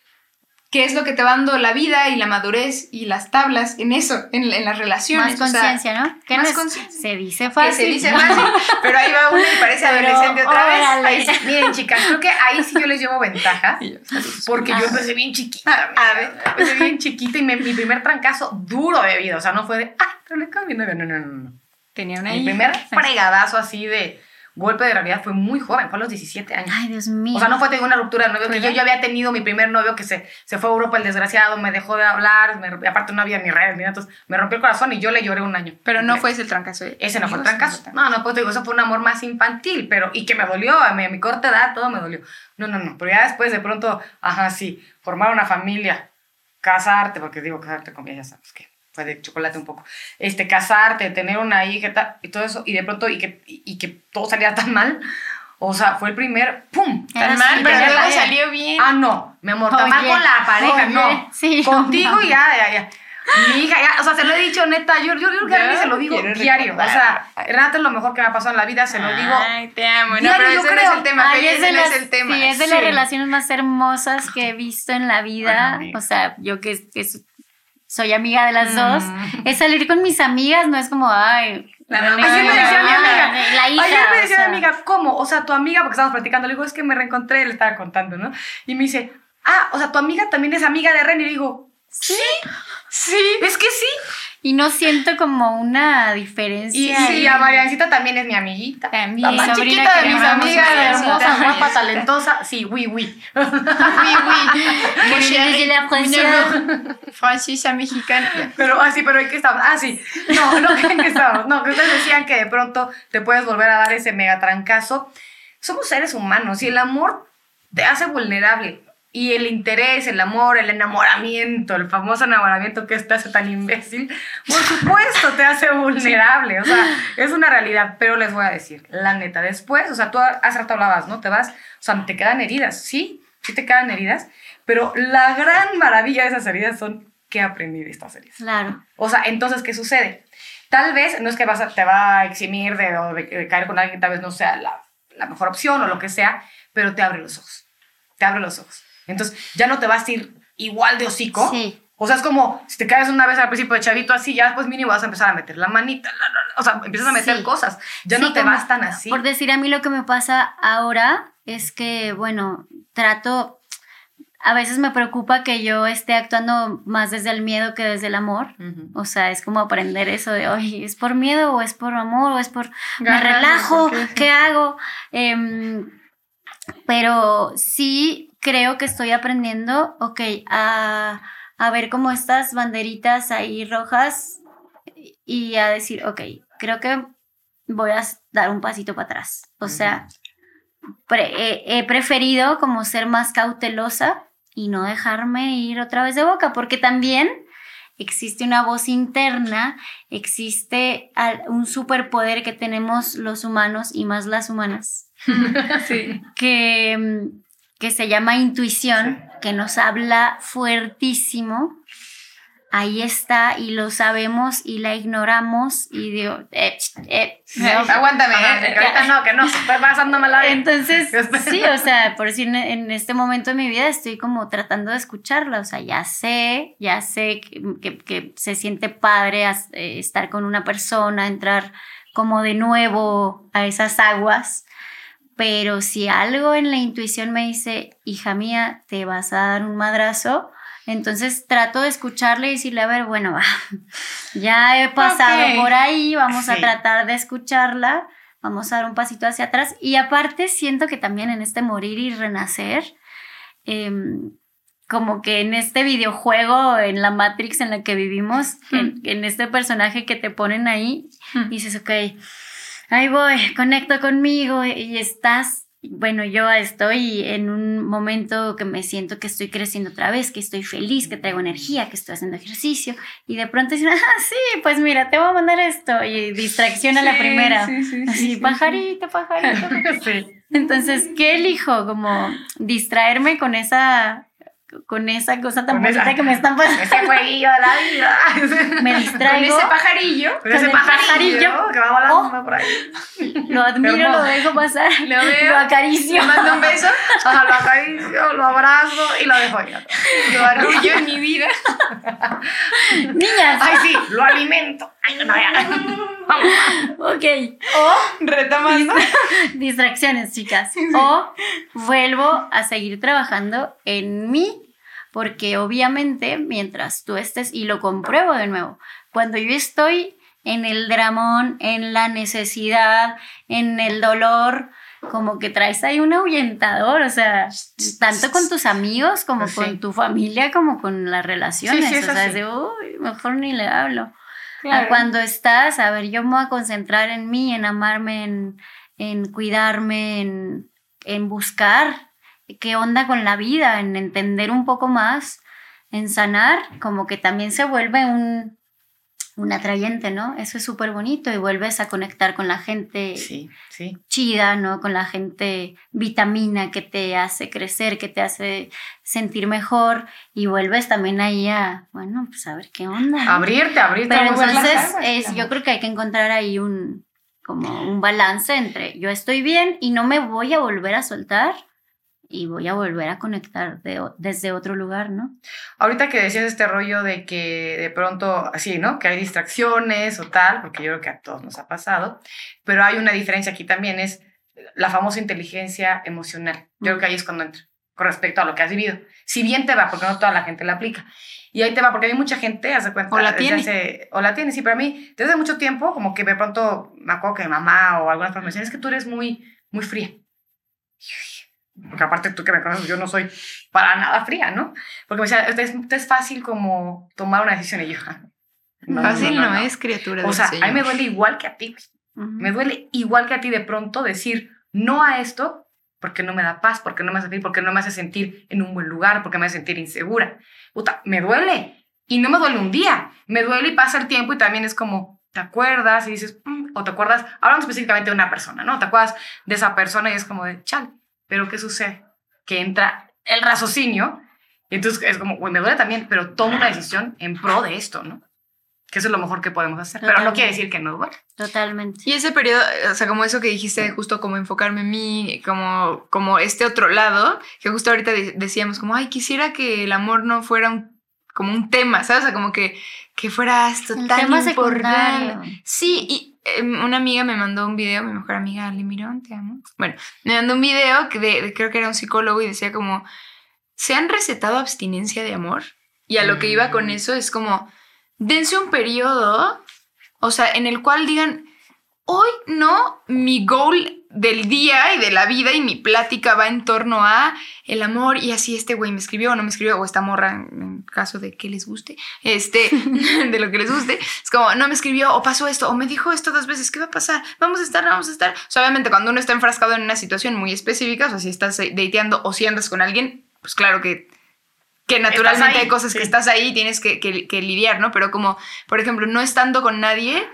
qué es lo que te va dando la vida y la madurez y las tablas en eso, en, en las relaciones. Más conciencia, ¿no? ¿Qué más conciencia. Se dice fácil. Que se dice fácil, pero ahí va uno y parece adolescente otra vez. miren, chicas, creo que ahí sí yo les llevo ventaja, <laughs> porque yo empecé bien chiquita. A ver, empecé bien chiquita y mi primer trancazo duro de vida, o sea, no fue de, ah, pero le cambio, no, no, no, no. Tenía una Mi primer fregadazo así de golpe de realidad fue muy joven, fue a los 17 años. Ay, Dios mío. O sea, no fue una ruptura de novio, que yo ya había tenido mi primer novio que se, se fue a Europa, el desgraciado, me dejó de hablar, me, aparte no había ni redes ni nada, entonces me rompió el corazón y yo le lloré un año. Pero no fue ese el trancazo. Ese no fue el trancazo. No, no, pues digo, eso fue un amor más infantil, pero, y que me dolió, a mi, a mi corta edad todo me dolió. No, no, no, pero ya después de pronto, ajá, sí, formar una familia, casarte, porque digo casarte con ya sabes que fue de chocolate un poco, este, casarte, tener una hija y todo eso, y de pronto, y que, y, que todo saliera tan mal, o sea, fue el primer, ¡pum! Tan mal, pero luego salió bien. Ah, no, mi amor, tan mal con la pareja, no. Sí, Contigo ya, ya, ya. Mi hija, ya, o sea, se lo he dicho neta, yo, yo, yo, yo se lo digo diario. O sea, Renata es lo mejor que me ha pasado en la vida, se lo digo. Ay, te amo. No, pero ese no es el tema. Ay, ese no es el tema. Sí, es de las relaciones más hermosas que he visto en la vida. o sea, yo que, que soy amiga de las dos, mm. es salir con mis amigas, no es como, ay, la Ayer me decía mi amiga, la hija, ayer me decía mi amiga, ¿cómo? O sea, tu amiga, porque estábamos platicando, le digo, es que me reencontré, le estaba contando, ¿no? Y me dice, ah, o sea, tu amiga también es amiga de Ren. Y le digo, sí, sí, es que sí. Y no siento como una diferencia. Y sí, a Mariancita también es mi amiguita. También. La más chiquita de mis amigas, hermosa, guapa, talentosa. Sí, oui, oui. <laughs> oui, oui. Francesa mexicana. <laughs> Pero así, ah, pero ¿en qué estamos? Ah, sí. No, no, ¿en qué estamos? No, que ustedes decían que de pronto te puedes volver a dar ese mega trancazo. Somos seres humanos y el amor te hace vulnerable y el interés, el amor, el enamoramiento, el famoso enamoramiento que te hace tan imbécil, por supuesto te hace <laughs> vulnerable, o sea, es una realidad, pero les voy a decir, la neta, después, o sea, tú hace rato hablabas, ¿no? Te vas, o sea, te quedan heridas, sí, sí te quedan heridas, pero la gran maravilla de esas heridas son que aprendí de estas heridas. Claro. O sea, entonces, ¿qué sucede? Tal vez no es que vas te va a eximir de, de, caer con alguien que tal vez no sea la, la mejor opción o lo que sea, pero te abre los ojos. Te abre los ojos. Entonces ya no te vas a ir igual de hocico. Sí. O sea, es como si te caes una vez al principio de chavito así, ya después mínimo vas a empezar a meter la manita, o sea, empiezas a meter cosas. Ya no te vas tan así. Por decir a mí lo que me pasa ahora es que, bueno, trato, a veces me preocupa que yo esté actuando más desde el miedo que desde el amor. O sea, es como aprender eso de, oye, ¿es por miedo o es por amor o es por... me relajo, ¿qué hago? Em, pero sí creo que estoy aprendiendo, ok, a, ver como estas banderitas ahí rojas y a decir, ok, creo que voy a dar un pasito para atrás. O sea, he, preferido como ser más cautelosa y no dejarme ir otra vez de boca, porque también existe una voz interna, existe un superpoder que tenemos los humanos y más las humanas, <laughs> que mm, que se llama intuición, que nos habla fuertísimo. Ahí está y lo sabemos y la ignoramos y digo, eh, eh, aguántame, eh, que ahorita no, que no, estoy pasando mal Entonces, <laughs> sí, o sea, por decir, en este momento de mi vida estoy como tratando de escucharla, o sea, ya sé, ya sé que, que se siente padre eh, estar con una persona, entrar como de nuevo a esas aguas pero si algo en la intuición me dice, hija mía, te vas a dar un madrazo, entonces trato de escucharle y decirle, a ver, bueno, <laughs> ya he pasado por ahí, vamos a tratar de escucharla, vamos a dar un pasito hacia atrás. Y aparte siento que también en este morir y renacer, em, como que en este videojuego, en la Matrix en la que vivimos, en, en, este personaje que te ponen ahí, dices, ok ahí voy, conecto conmigo y estás, bueno, yo estoy en un momento que me siento que estoy creciendo otra vez, que estoy feliz, que traigo energía, que estoy haciendo ejercicio y de pronto dicen, <laughs> ah, sí, pues mira, te voy a mandar esto y distracción a la primera. Sí, sí, Así, pajarito, pajarito. <laughs> Entonces, ¿qué elijo? Como distraerme con esa con esa cosa tan bonita que me están pasando. Ese jueguillo de la vida. <laughs> Me distraigo. Con ese pajarillo. Con ese pajarillo, que va volando oh, por ahí. Lo admiro, lo dejo pasar. Lo veo. Lo acaricio. Le mando un beso. Ajá, lo acaricio, lo abrazo y lo dejo ya. Lo arrullo en mi vida. Niñas. Ay, sí, lo alimento. Ay, no. <laughs> Ok. O retomando. Distracciones, chicas. O vuelvo a seguir trabajando en mí porque obviamente mientras tú estés, y lo compruebo de nuevo, cuando yo estoy en el dramón, en la necesidad, en el dolor, como que traes ahí un ahuyentador, o sea, tanto con tus amigos como pues con tu familia, como con las relaciones, o sea, es de, uy, mejor ni le hablo. cuando estás, a ver, yo me voy a concentrar en mí, en amarme, en, en cuidarme, en, en buscar qué onda con la vida, en entender un poco más, en sanar, como que también se vuelve un, un atrayente, ¿no? Eso es súper bonito y vuelves a conectar con la gente sí, sí. chida, ¿no? Con la gente vitamina que te hace crecer, que te hace sentir mejor y vuelves también ahí a, bueno, pues a ver qué onda. Abrirte, abrirte. Pero entonces es, yo creo que hay que encontrar ahí un, como un balance entre yo estoy bien y no me voy a volver a soltar y voy a volver a conectar desde otro lugar, ¿no? Ahorita que decías este rollo de que de pronto, así, ¿no? Que hay distracciones o tal, porque yo creo que a todos nos ha pasado, pero hay una diferencia aquí también, es la famosa inteligencia emocional. Yo creo que ahí es cuando entra, con respecto a lo que has vivido. Si bien te va, porque no toda la gente la aplica. Y ahí te va, porque hay mucha gente, hace cuenta. O la tiene. o la tiene, sí, pero a mí, desde mucho tiempo, como que de pronto me acuerdo que mi mamá o alguna formación es que tú eres muy, muy fría porque aparte tú que me conoces, yo no soy para nada fría, ¿no? Porque me decía, es, es fácil como tomar una decisión y yo... fácil no, es, criatura. O sea, a mí me duele igual que a ti. Me duele igual que a ti de pronto decir no a esto porque no me da paz, porque no me hace sentir, porque no me hace sentir en un buen lugar, porque me hace sentir insegura. Puta, me duele. Y no me duele un día. Me duele y pasa el tiempo y también es como, te acuerdas y dices, mm", o te acuerdas, hablando específicamente de una persona, ¿no? Te acuerdas de esa persona y es como de, chal, pero ¿qué sucede? Que entra el raciocinio y entonces es como, güey, me duele también, pero tomo una decisión en pro de esto, ¿no? Que eso es lo mejor que podemos hacer. Pero no quiere decir que no duele. Totalmente. Y ese periodo, o sea, como eso que dijiste, justo como enfocarme en mí, como, como este otro lado, que justo ahorita decíamos, como, ay, quisiera que el amor no fuera un, como un tema, ¿sabes? O sea, como que, que fuera esto tan importante. Sí, y una amiga me mandó un video, mi mejor amiga Ali Mirón, te amo. Bueno, me mandó un video que de, creo que era un psicólogo y decía como, ¿se han recetado abstinencia de amor? Y a lo que iba con mm. eso es como, dense un periodo, o sea, en el cual digan, hoy no, mi goal del día y de la vida y mi plática va en torno a el amor y así este güey me escribió o no me escribió o esta morra en caso de que les guste, este, <laughs> de lo que les guste, es como no me escribió o pasó esto o me dijo esto dos veces, ¿qué va a pasar? Vamos a estar, vamos a estar. O obviamente cuando uno está enfrascado en una situación muy específica, o sea, si estás dateando o si andas con alguien, pues claro que que naturalmente hay cosas que estás ahí y tienes que, que lidiar, ¿no? Pero como, por ejemplo, no estando con nadie,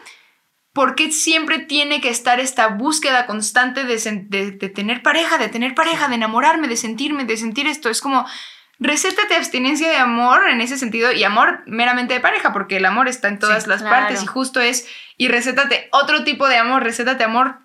¿por qué siempre tiene que estar esta búsqueda constante de, tener pareja, de tener pareja, de enamorarme, de sentirme, de sentir esto? Es como, recétate abstinencia de amor en ese sentido y amor meramente de pareja, porque el amor está en todas las partes y justo es, y recétate otro tipo de amor, recétate amor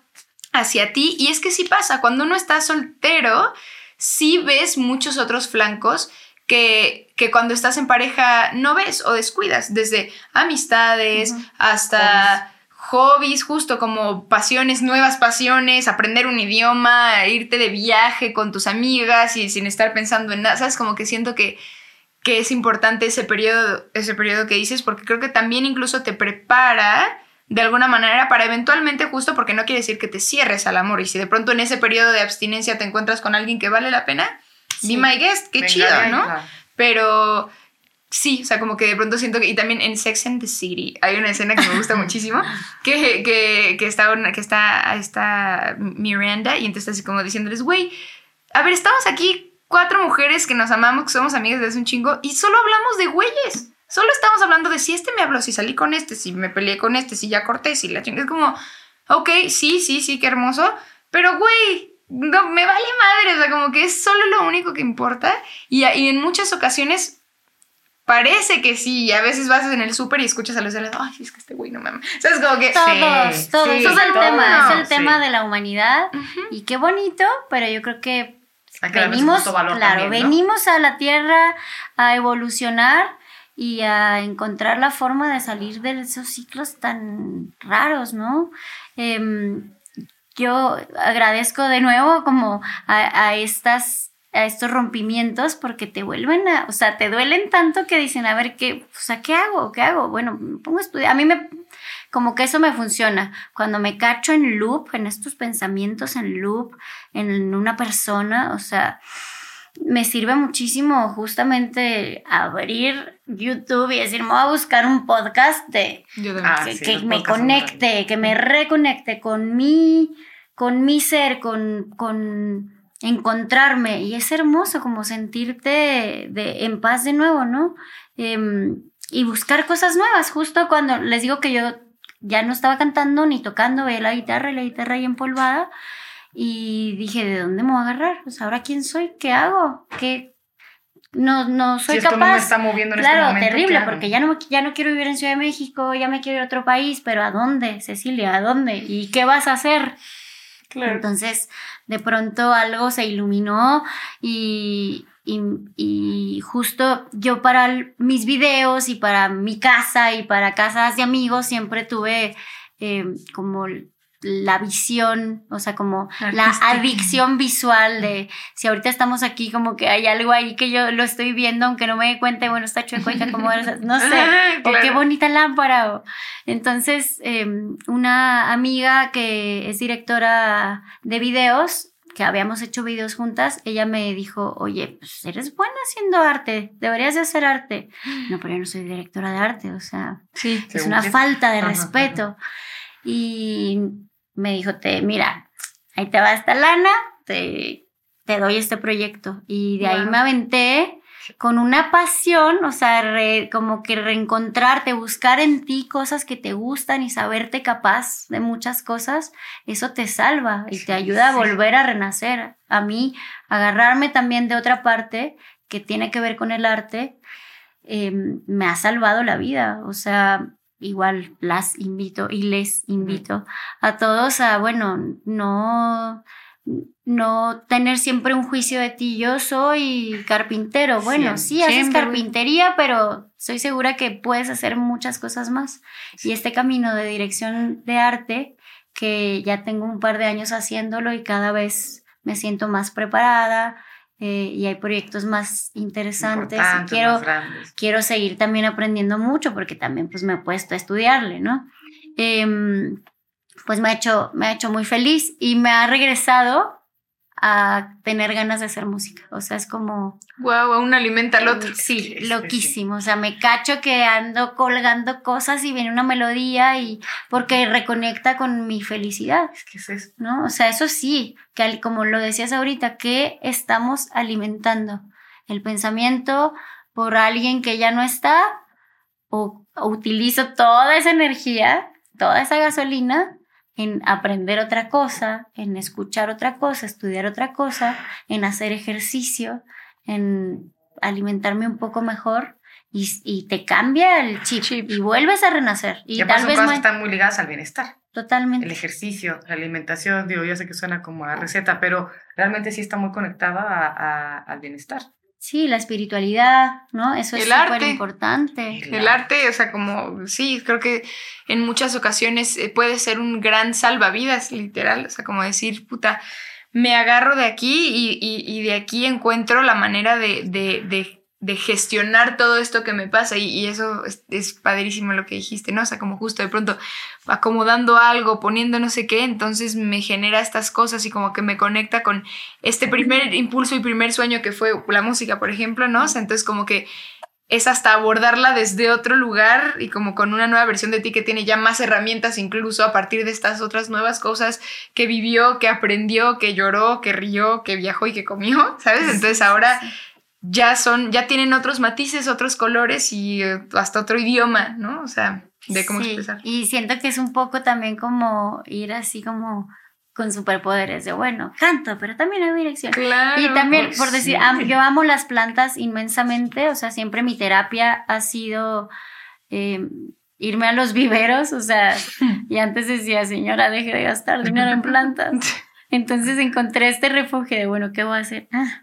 hacia ti. Y es que sí pasa, cuando uno está soltero, sí ves muchos otros flancos que, que, cuando estás en pareja no ves o descuidas, desde amistades hasta hobbies, justo como pasiones, nuevas pasiones, aprender un idioma, irte de viaje con tus amigas y sin estar pensando en nada, ¿sabes? Como que siento que, que es importante ese periodo, ese periodo que dices, porque creo que también incluso te prepara de alguna manera para eventualmente, justo porque no quiere decir que te cierres al amor, y si de pronto en ese periodo de abstinencia te encuentras con alguien que vale la pena, sí. be my guest, qué chido, ¿no? Pero Sí, o sea, como que de pronto siento que... Y también en Sex and the City hay una escena que me gusta <laughs> muchísimo, que, que, que, está, que está, está Miranda y entonces así como diciéndoles, güey, a ver, estamos aquí cuatro mujeres que nos amamos, que somos amigas desde un chingo y solo hablamos de güeyes. Solo estamos hablando de si este me habló, si salí con este, si me peleé con este, si ya corté, si la chingada. Es como, ok, sí, sí, sí, qué hermoso, pero güey, no, me vale madre, o sea, como que es solo lo único que importa y, y en muchas ocasiones Parece que sí, a veces vas en el súper y escuchas a los de ay, es que este güey no mames. ¿Sabes? Como que. Todos, todos. es el tema, es el tema de la humanidad. Y qué bonito, pero yo creo que venimos, claro, venimos a la Tierra a evolucionar y a encontrar la forma de salir de esos ciclos tan raros, ¿no? Em, yo agradezco de nuevo como a estas a estos rompimientos porque te vuelven a, o sea, te duelen tanto que dicen, a ver, ¿qué, o sea, ¿qué hago? ¿Qué hago? Bueno, me pongo a estudiar. A mí me, como que eso me funciona. Cuando me cacho en loop, en estos pensamientos en loop, en una persona, o sea, me sirve muchísimo justamente abrir YouTube y decir, me voy a buscar un podcast de ah, que, me conecte, que me reconecte con mi, con mi ser, con, con encontrarme y es hermoso como sentirte de, en paz de nuevo, ¿no? Em, y buscar cosas nuevas. Justo cuando les digo que yo ya no estaba cantando ni tocando, veía la guitarra y la guitarra ahí empolvada. Y dije, ¿de dónde me voy a agarrar? Pues ahora quién soy, ¿qué hago? ¿Qué? No, no soy si esto capaz. No me está moviendo en claro, este momento, terrible, claro. porque ya no, ya no quiero vivir en Ciudad de México, ya me quiero ir a otro país, pero ¿a dónde, Cecilia? ¿A dónde? ¿Y qué vas a hacer? Claro. Entonces, de pronto algo se iluminó y, y, y justo yo para mis videos y para mi casa y para casas de amigos siempre tuve eh, como la visión, o sea, como la adicción visual de si ahorita estamos aquí, como que hay algo ahí que yo lo estoy viendo, aunque no me dé cuenta, bueno, está chueco, y como, no sé, o qué bonita lámpara. o- Entonces, eh, una amiga que es directora de videos, que habíamos hecho videos juntas, ella me dijo, oye, pues eres buena haciendo arte, deberías de hacer arte. No, pero yo no soy directora de arte, o sea, Sí. es una falta de Ajá, respeto. Y me dijo, te, mira, ahí te va esta lana, te, te doy este proyecto. Y de ahí me aventé con una pasión, o sea, re- como que reencontrarte, buscar en ti cosas que te gustan y saberte capaz de muchas cosas, eso te salva y te ayuda a volver a renacer. A mí, agarrarme también de otra parte que tiene que ver con el arte, eh, me ha salvado la vida. O sea, igual las invito y les invito a todos a, bueno, no, no tener siempre un juicio de ti. Yo soy carpintero. Bueno, sí, haces carpintería, pero soy segura que puedes hacer muchas cosas más. Y este camino de dirección de arte, que ya tengo un par de años haciéndolo y cada vez me siento más preparada eh, y hay proyectos más interesantes y quiero, más quiero seguir también aprendiendo mucho porque también pues me he puesto a estudiarle, ¿no? Em, pues me ha, hecho, me ha hecho muy feliz y me ha regresado a tener ganas de hacer música. O sea, es como... Wow, aún alimenta al otro. Sí, Sí, sí, loquísimo. O sea, me cacho que ando colgando cosas y viene una melodía y porque reconecta con mi felicidad. Es que es eso. ¿no? O sea, eso sí, que al- como lo decías ahorita, que estamos alimentando el pensamiento por alguien que ya no está o, o utilizo toda esa energía, toda esa gasolina en aprender otra cosa, en escuchar otra cosa, estudiar otra cosa, en hacer ejercicio, en alimentarme un poco mejor y, y te cambia el chip, Chip. y vuelves a renacer. Y Y tal vez están muy ligadas al bienestar. totalmente. El ejercicio, la alimentación, digo, yo sé que suena como a receta, pero realmente sí está muy conectada a- a- al bienestar. Sí, la espiritualidad, ¿no? Eso es El súper importante. El arte, o sea, como, sí, creo que en muchas ocasiones eh, puede ser un gran salvavidas, literal, o sea, como decir, puta, me agarro de aquí y, y- y de aquí encuentro la manera de, de- de- de gestionar todo esto que me pasa y, y eso es, es padrísimo lo que dijiste, ¿no? O sea, como justo de pronto acomodando algo, poniendo no sé qué, entonces me genera estas cosas y como que me conecta con este primer impulso y primer sueño que fue la música, por ejemplo, ¿no? O sea, entonces como que es hasta abordarla desde otro lugar y como con una nueva versión de ti que tiene ya más herramientas incluso a partir de estas otras nuevas cosas que vivió, que aprendió, que lloró, que rió, que viajó y que comió, ¿sabes? Entonces ahora ya son, ya tienen otros matices, otros colores y eh, hasta otro idioma, ¿no? O sea, de cómo Sí, expresar. Y siento que es un poco también como ir así como con superpoderes de, bueno, canto, pero también hay dirección. Claro. Y también, pues por decir, sí. am- yo amo las plantas inmensamente, o sea, siempre mi terapia ha sido eh, irme a los viveros, o sea, <laughs> y antes decía, señora, deje de gastar dinero en plantas. <laughs> Entonces encontré este refugio de, bueno, ¿qué voy a hacer? Ah,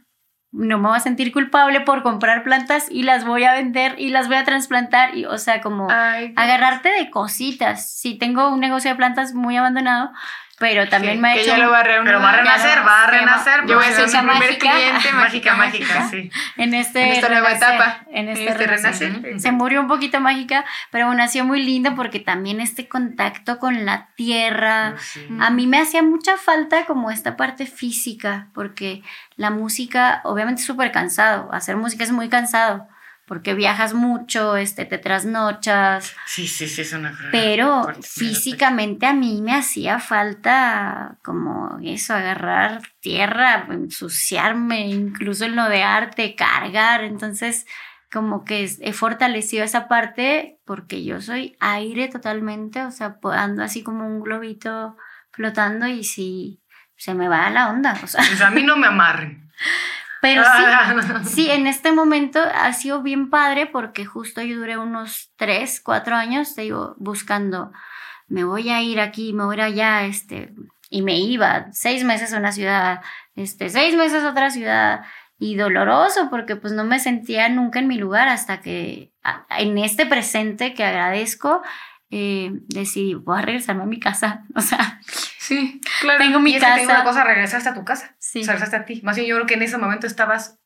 no me voy a sentir culpable por comprar plantas y las voy a vender y las voy a trasplantar, y, o sea, como Ay, agarrarte de cositas. Sí, tengo un negocio de plantas muy abandonado, pero también me ha que hecho... ya lo va a reunir. Pero va a renacer, va a renacer. Yo voy a ser su primer mágica. cliente. mágica, mágica, sí. en este, En esta nueva renacer, etapa, en este, en este renacer. renacer. Se murió un poquito mágica, pero ha sido muy lindo porque también este contacto con la tierra. Sí. A mí me hacía mucha falta como esta parte física, porque la música, obviamente es súper cansado, hacer música es muy cansado, porque viajas mucho, este, te trasnochas, Sí, sí, sí, es una pero fuerte, físicamente a mí me hacía falta como eso, agarrar tierra, ensuciarme, incluso en lo de arte, cargar, entonces como que he fortalecido esa parte porque yo soy aire totalmente, o sea, ando así como un globito flotando y si se me va la onda. O sea. Pues a mí no me amarren. <laughs> Pero sí, ah. <laughs> sí, en este momento ha sido bien padre porque justo yo duré unos tres, cuatro años, te digo, buscando, me voy a ir aquí, me voy a ir allá, este, y me iba seis meses a una ciudad, este, seis meses a otra ciudad, y doloroso porque pues no me sentía nunca en mi lugar hasta que en este presente que agradezco, eh, decidí, voy a regresarme a mi casa, <laughs> o sea, Sí, claro. Tengo mi casa. una cosa, regresaste a tu casa. Sí. regresaste a ti. Más bien yo creo que en ese momento estabas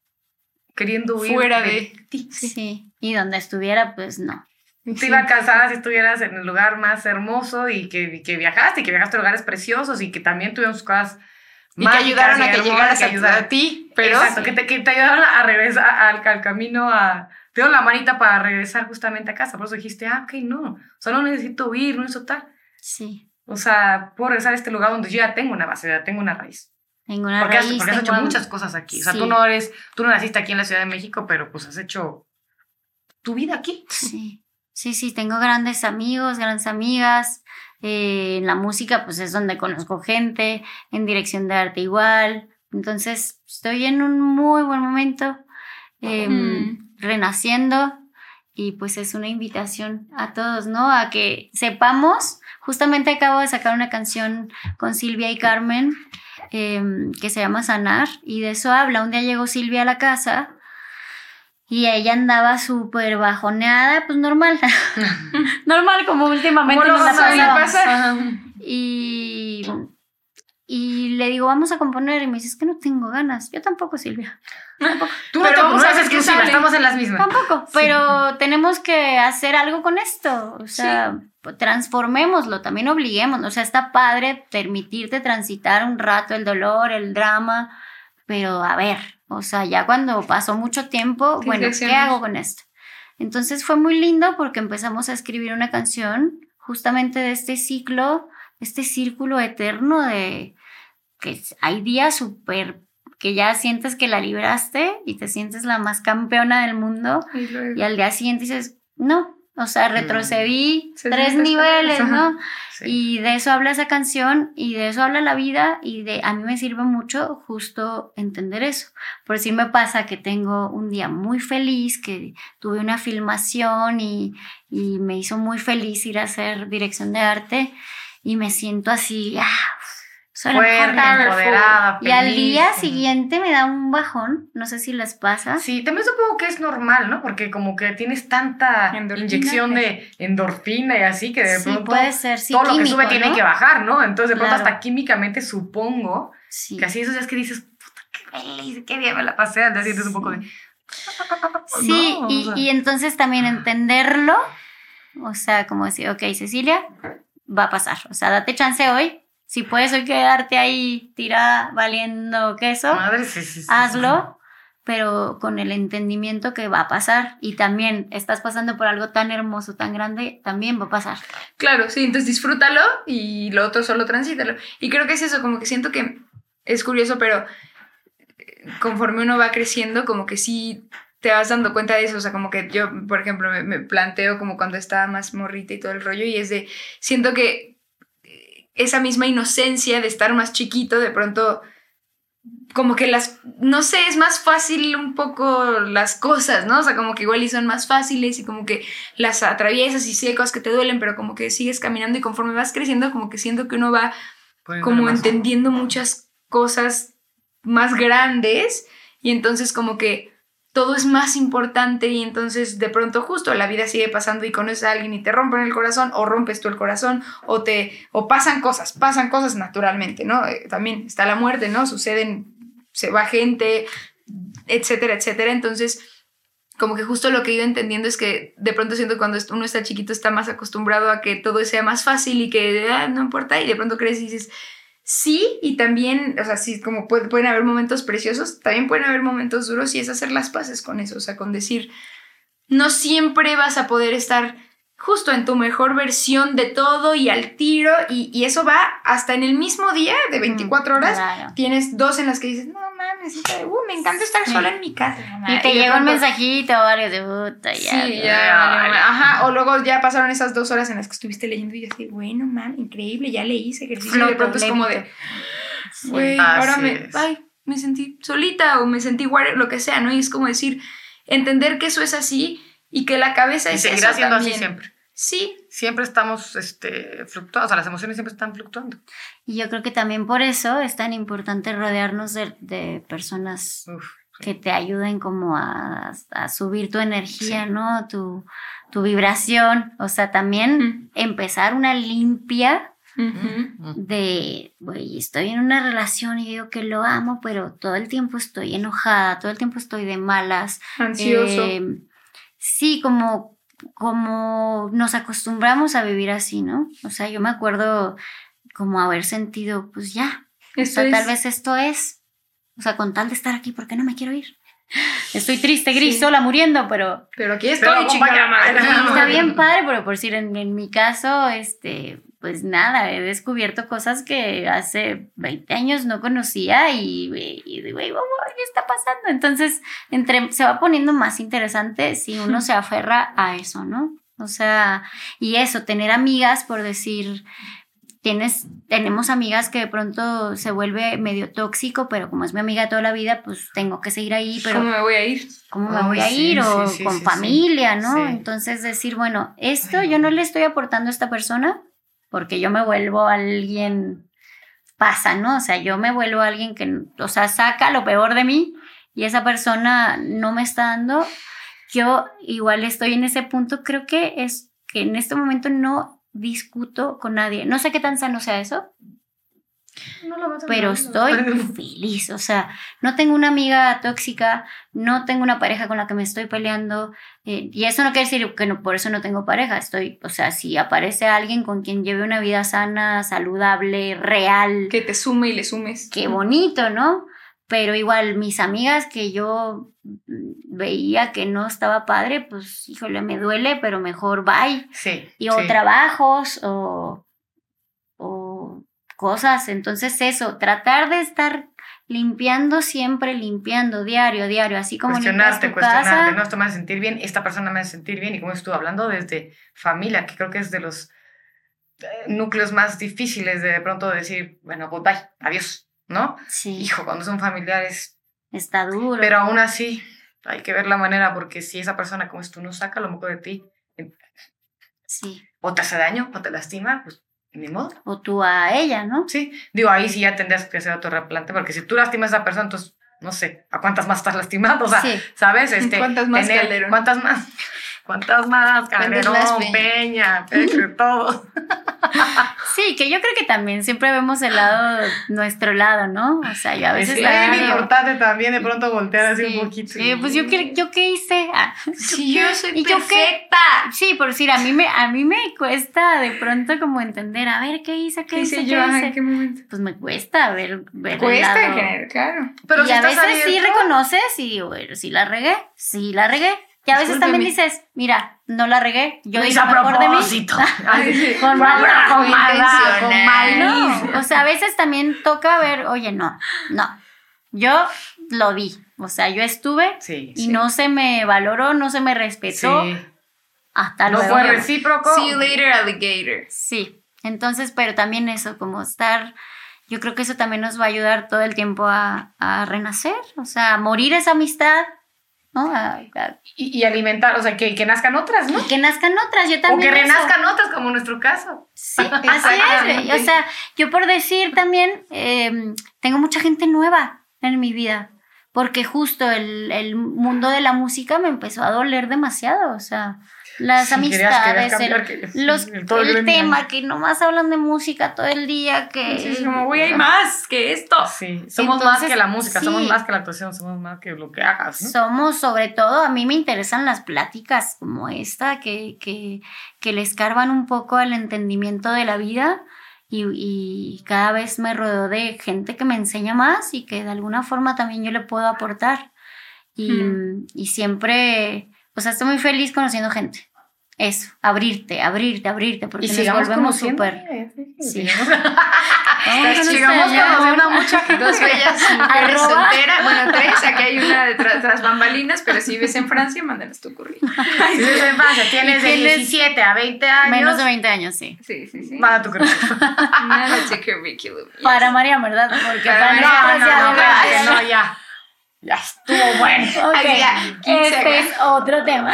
queriendo huir fuera de, ti. Sí. Y donde estuviera, pues no. Te iba a casar si estuvieras en el lugar más hermoso y que, que viajaste y que viajaste a lugares preciosos y que también tuvimos cosas y que ayudaron a que llegaras a, a, ti, pero Exacto, que te, que te ayudaron a regresar al, al camino a te dio la manita para regresar justamente a casa, por eso dijiste, ah, ok, no, o sea, no necesito huir, no necesito tal. Sí. O sea, puedo regresar a este lugar donde yo ya tengo una base, ya tengo una raíz. Tengo una porque raíz. Has, porque has hecho muchas cosas aquí. O sea, tú no eres, tú no naciste aquí en la Ciudad de México, pero pues has hecho tu vida aquí. Sí, sí, sí, tengo grandes amigos, grandes amigas. Eh, en la música, pues es donde conozco gente, en dirección de arte igual. Entonces, estoy en un muy buen momento, em, renaciendo, y pues es una invitación a todos, ¿no? A que sepamos Justamente acabo de sacar una canción con Silvia y Carmen em, que se llama Sanar y de eso habla. Un día llegó Silvia a la casa y ella andaba súper bajoneada, pues normal. <laughs> normal, como últimamente nos la pasa. Y y le digo, vamos a componer. Y me dice, es que no tengo ganas. Yo tampoco, Silvia. Tú pero no, sabes que estamos en las mismas. Tampoco, pero tenemos que hacer algo con esto. O sea, transformémoslo, también obliguemos. O sea, está padre permitirte transitar un rato el dolor, el drama, pero a ver, o sea, ya cuando pasó mucho tiempo, bueno, ¿qué hago con esto? Entonces fue muy lindo porque empezamos a escribir una canción justamente de este ciclo, este círculo eterno de que hay días súper que ya sientes que la libraste y te sientes la más campeona del mundo y, al día siguiente dices, no, o sea, retrocedí tres niveles, ¿no? Y de eso habla esa canción y de eso habla la vida y de a mí me sirve mucho justo entender eso. Por decir me pasa que tengo un día muy feliz, que tuve una filmación y, y me hizo muy feliz ir a hacer dirección de arte y me siento así, ah, fuerte, empoderada. Y al día siguiente me da un bajón, no sé si les pasa. Sí, también supongo que es normal, ¿no? Porque como que tienes tanta inyección de endorfina y así que de pronto puede ser, todo lo que sube tiene que bajar, ¿no? Entonces de pronto hasta químicamente supongo que así esos días que dices, puta, qué feliz, qué bien me la pasé, día sientes un poco de... Sí, <laughs> y, y entonces también entenderlo, o sea, como decir, ok, Cecilia, va a pasar, o sea, date chance hoy, si puedes hoy quedarte ahí tirada valiendo queso, hazlo, pero con el entendimiento que va a pasar y también estás pasando por algo tan hermoso, tan grande, también va a pasar. Claro, sí, entonces disfrútalo y lo otro solo transítalo. Y creo que es eso, como que siento que es curioso, pero conforme uno va creciendo, como que sí te vas dando cuenta de eso, o sea, como que yo, por ejemplo, me, me planteo como cuando estaba más morrita y todo el rollo, y es de, siento que esa misma inocencia de estar más chiquito, de pronto como que las, no sé, es más fácil un poco las cosas, ¿no? O sea, como que igual y son más fáciles y como que las atraviesas y sí cosas que te duelen, pero como que sigues caminando y conforme vas creciendo, como que siento que uno va como entendiendo muchas cosas más grandes y entonces como que todo es más importante y entonces de pronto justo la vida sigue pasando y conoces a alguien y te rompen el corazón o rompes tú el corazón o te o pasan cosas, pasan cosas naturalmente, ¿no? Eh, también está la muerte, ¿no? Suceden, se va gente, etcétera, etcétera. Entonces, como que justo lo que he ido entendiendo es que de pronto siento que cuando uno está chiquito está más acostumbrado a que todo sea más fácil y que ah, no importa y de pronto crees y dices, Sí, y también, o sea, sí, como pueden haber momentos preciosos, también pueden haber momentos duros y es hacer las paces con eso, o sea, con decir, no siempre vas a poder estar justo en tu mejor versión de todo y al tiro y, eso va hasta en el mismo día de 24 horas. Tienes dos en las que dices, no mames, uh, me encanta estar sola en mi casa. Y te llega un mensajito varios de puta, ya. Sí, ya, Ajá, o luego ya pasaron esas dos horas en las que estuviste leyendo y así, bueno, man, increíble, ya leí ese ejercicio. y de pronto es como de, güey, ahora me, ay, me sentí solita o me sentí igual, lo que sea, ¿no? Y es como decir, entender que eso es así y que la cabeza y es seguirá siendo así siempre. Sí. Siempre estamos este, fluctuando, o sea, las emociones siempre están fluctuando. Y yo creo que también por eso es tan importante rodearnos de, personas que te ayuden como a, subir tu energía, ¿no? Tu, tu, vibración. O sea, también empezar una limpia de, güey, estoy en una relación y digo que lo amo, pero todo el tiempo estoy enojada, todo el tiempo estoy de malas. Ansioso. Eh, sí, como, como nos acostumbramos a vivir así, ¿no? O sea, yo me acuerdo como haber sentido, pues ya, o sea, tal vez esto es, o sea, con tal de estar aquí, ¿por qué no me quiero ir? Estoy triste, gris, sola, muriendo, pero... Pero aquí estoy, chingada Está bien padre, pero por decir, en, en mi caso, este, pues nada, he descubierto cosas que hace 20 años no conocía y, y digo, ¿qué está pasando? Entonces, entre, se va poniendo más interesante si uno se aferra a eso, ¿no? O sea, y eso, tener amigas, por decir, tienes, tenemos amigas que de pronto se vuelve medio tóxico, pero como es mi amiga toda la vida, pues tengo que seguir ahí. Pero, ¿Cómo me voy a ir? ¿Cómo me voy a ir? o con familia, ¿no? Entonces decir, bueno, esto yo no le estoy aportando a esta persona, porque yo me vuelvo alguien, pasa, ¿no? O sea, yo me vuelvo alguien que, o sea, saca lo peor de mí y esa persona no me está dando. Yo igual estoy en ese punto, creo que es que en este momento no discuto con nadie. No sé qué tan sano sea eso, pero estoy feliz, o sea, no tengo una amiga tóxica, no tengo una pareja con la que me estoy peleando, eh, y eso no quiere decir que no, por eso no tengo pareja, estoy, o sea, si aparece alguien con quien lleve una vida sana, saludable, real. Que te sume y le sumes. Qué bonito, ¿no? Pero igual, mis amigas que yo veía que no estaba padre, pues, híjole, me duele, pero mejor bye. Sí. Y o trabajos, o cosas. Entonces eso, tratar de estar limpiando siempre, limpiando diario, diario, así como cuestionarte, cuestionarte, no, esto me hace sentir bien, esta persona me hace sentir bien y como estuvo hablando desde familia, que creo que es de los eh, núcleos más difíciles de, de pronto decir, bueno, goodbye, adiós, ¿no? Sí. Hijo, cuando son familiares. Está duro. Pero aún así, hay que ver la manera, porque si esa persona como es tú no saca lo mejor de ti, sí. o te hace daño, o te lastima, pues ni modo. O tú a ella, ¿no? Sí, digo, ahí sí ya tendrías que hacer otro replante, porque si tú lastimas a esa persona, entonces, no sé, ¿a cuántas más estás lastimando? O sea, ¿sabes? Este, <laughs> ¿Cuántas más? ¿Cuántas más? ¿Cuántas más? Calderón, Peña, Peña <laughs> todo. Sí, que yo creo que también siempre vemos el lado, nuestro lado, ¿no? O sea, yo a veces... Es importante también de pronto voltear así un poquito. Sí, pues yo qué, yo qué hice. Ah, <laughs> sí, yo soy perfecta. sí, por decir, a mí, me, a mí me cuesta de pronto como entender, a ver, ¿qué hice? ¿Qué, hice? Yo, ¿qué hice? ¿En qué momento? Pues me cuesta ver, ver Cuesta en general, claro. Pero y a veces sí reconoces y, bueno, sí la regué, sí la regué. Y a veces también dices, mira, no la regué, yo hice mejor de mí. <laughs> con mal, con mal, con mal, no. O sea, a veces también toca ver, oye, no, no. Yo lo vi, o sea, yo estuve y no se me valoró, no se me respetó. Hasta luego. No fue recíproco. See you later, alligator. Sí, entonces, pero también eso, como estar, yo creo que eso también nos va a ayudar todo el tiempo a, a renacer, o sea, morir esa amistad, ¿no? y, alimentar, o sea, que, que, nazcan otras, ¿no? que nazcan otras, yo también. O que renazcan otras, como nuestro caso. Sí, <laughs> así es. O sea, yo por decir también, em, tengo mucha gente nueva en mi vida, porque justo el, el mundo de la música me empezó a doler demasiado, o sea, las amistades, el, los, el, tema, que nomás hablan de música todo el día, que... es como, güey, hay más que esto. Sí, somos más que la música, somos más que la actuación, somos más que lo que hagas. Somos, sobre todo, a mí me interesan las pláticas como esta, que, que, que le escarban un poco al entendimiento de la vida. Y, y, cada vez me rodeo de gente que me enseña más y que de alguna forma también yo le puedo aportar. Y, y siempre, o sea, estoy muy feliz conociendo gente eso, abrirte, abrirte, abrirte, porque y nos volvemos súper... Sí. sigamos conociendo a mucha gente. Dos bellas <laughs> mujeres solteras. Bueno, tres. Aquí hay una de tras, bambalinas, pero si vives en Francia, mándanos tu currículum. Si vives en Francia, tienes de 17 a 20 años. Menos de 20 años, sí. Sí, sí, sí. Manda tu currículum. <laughs> Manda tu currículum. Para María, ¿verdad? Porque para, para no, no, no, no, ya. Ya estuvo bueno. Okay. <laughs> este es otro tema.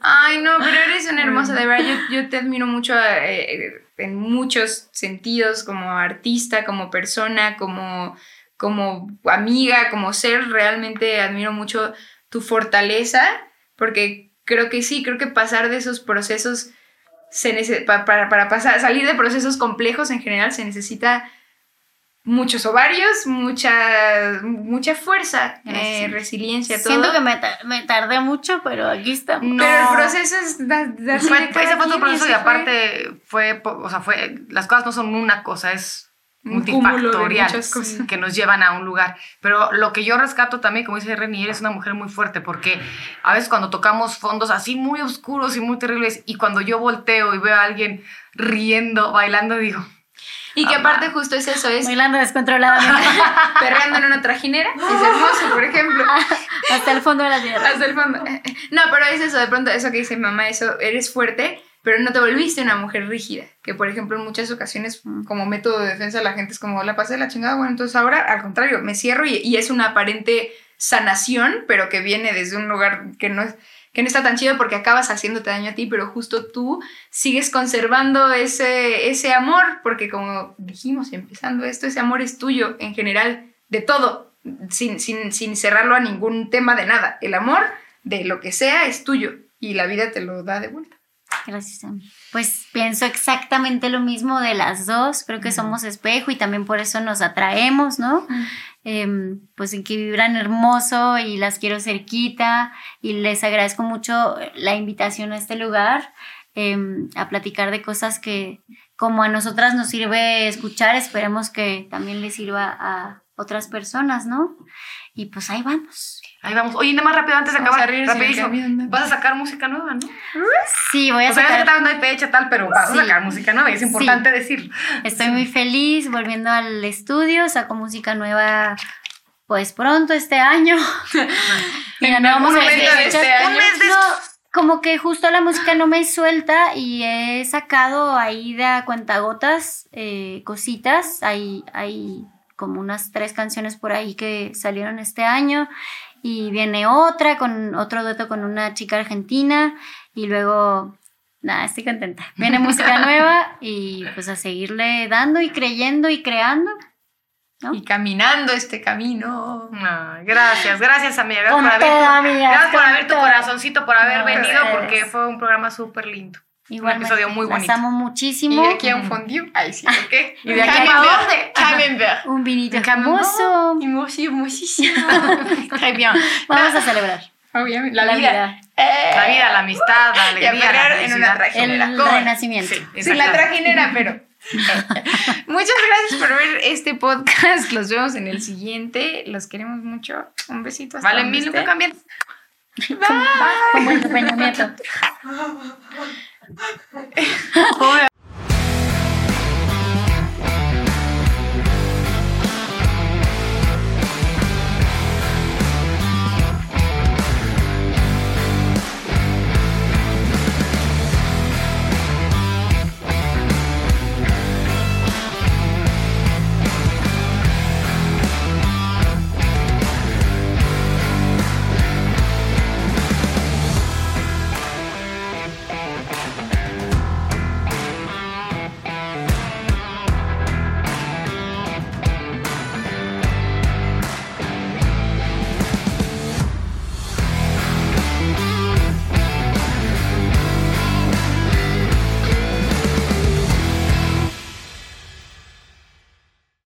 Ay, no, pero eres una hermosa, de verdad. Yo, yo te admiro mucho eh, en muchos sentidos, como artista, como persona, como, como amiga, como ser. Realmente admiro mucho tu fortaleza, porque creo que sí, creo que pasar de esos procesos, se para, para pasar, salir de procesos complejos en general, se necesita muchos ovarios, mucha, mucha fuerza, eh, resiliencia, todo. Siento que me, me, tardé mucho, pero aquí está. Pero el proceso es fue, ese fue proceso y aparte fue, o sea, fue, las cosas no son una cosa, es multifactorial que nos llevan a un lugar. Pero lo que yo rescato también, como dice Reni, eres una mujer muy fuerte porque a veces cuando tocamos fondos así muy oscuros y muy terribles y cuando yo volteo y veo a alguien riendo, bailando, digo, y que aparte justo es eso, es... Bailando descontroladamente. <laughs> perreando en una trajinera. Es <laughs> hermoso, por ejemplo. Hasta el fondo de la tierra. Hasta el fondo. No, pero es eso, de pronto, eso que dice mamá, eso, eres fuerte, pero no te volviste una mujer rígida. Que, por ejemplo, en muchas ocasiones, mm. como método de defensa, la gente es como, la pasé la chingada, bueno, entonces ahora, al contrario, me cierro y, y es una aparente sanación, pero que viene desde un lugar que no es que no está tan chido porque acabas haciéndote daño a ti, pero justo tú sigues conservando ese, ese amor, porque como dijimos empezando esto, ese amor es tuyo en general, de todo, sin, sin, sin cerrarlo a ningún tema de nada. El amor de lo que sea es tuyo y la vida te lo da de vuelta. Gracias, Pues pienso exactamente lo mismo de las dos. Creo que somos espejo y también por eso nos atraemos, ¿no? Em, pues en que vibran hermoso y las quiero cerquita y les agradezco mucho la invitación a este lugar em, a platicar de cosas que como a nosotras nos sirve escuchar, esperemos que también les sirva a otras personas, ¿no? Y pues ahí vamos. Ahí vamos. Oye, nada más rápido antes de acabar. Rapidísimo. Vas a sacar música nueva, ¿no? Sí, voy a o sea, sacar. no hay fecha tal, pero vas a sacar música nueva y es importante decirlo. Estoy muy feliz volviendo al estudio. Saco música nueva pues pronto este año. <laughs> Mira, no vamos a decir este año. como que justo la música no me suelta y he sacado ahí de a cuentagotas eh, cositas. Hay, hay como unas tres canciones por ahí que salieron este año y viene otra con otro dueto con una chica argentina y luego nada, estoy contenta. Viene <laughs> música nueva y pues a seguirle dando y creyendo y creando. Y caminando este camino. gracias, gracias amiga. Gracias por haber, gracias por haber tu corazoncito, por haber venido, porque fue un programa súper lindo. Igual un episodio muy bonito. Pasamos muchísimo. Y de aquí a un fondue. Ahí sí, ¿ok? <laughs> ¿Y de aquí a dónde? Camembert. <laughs> Un vinito hermoso. Hermoso, hermosísimo. Très <laughs> bien. Vamos a celebrar. Obviamente. La, vida. Eh, la vida, la amistad, la alegría, la en una trajinera. El renacimiento. Sí, sí la trajinera, pero... Muchas gracias por ver este podcast. Los vemos en el siguiente. Los queremos mucho. Un besito. Hasta vale, mil nunca cambian. Bye. Como el Peña <laughs> Nieto.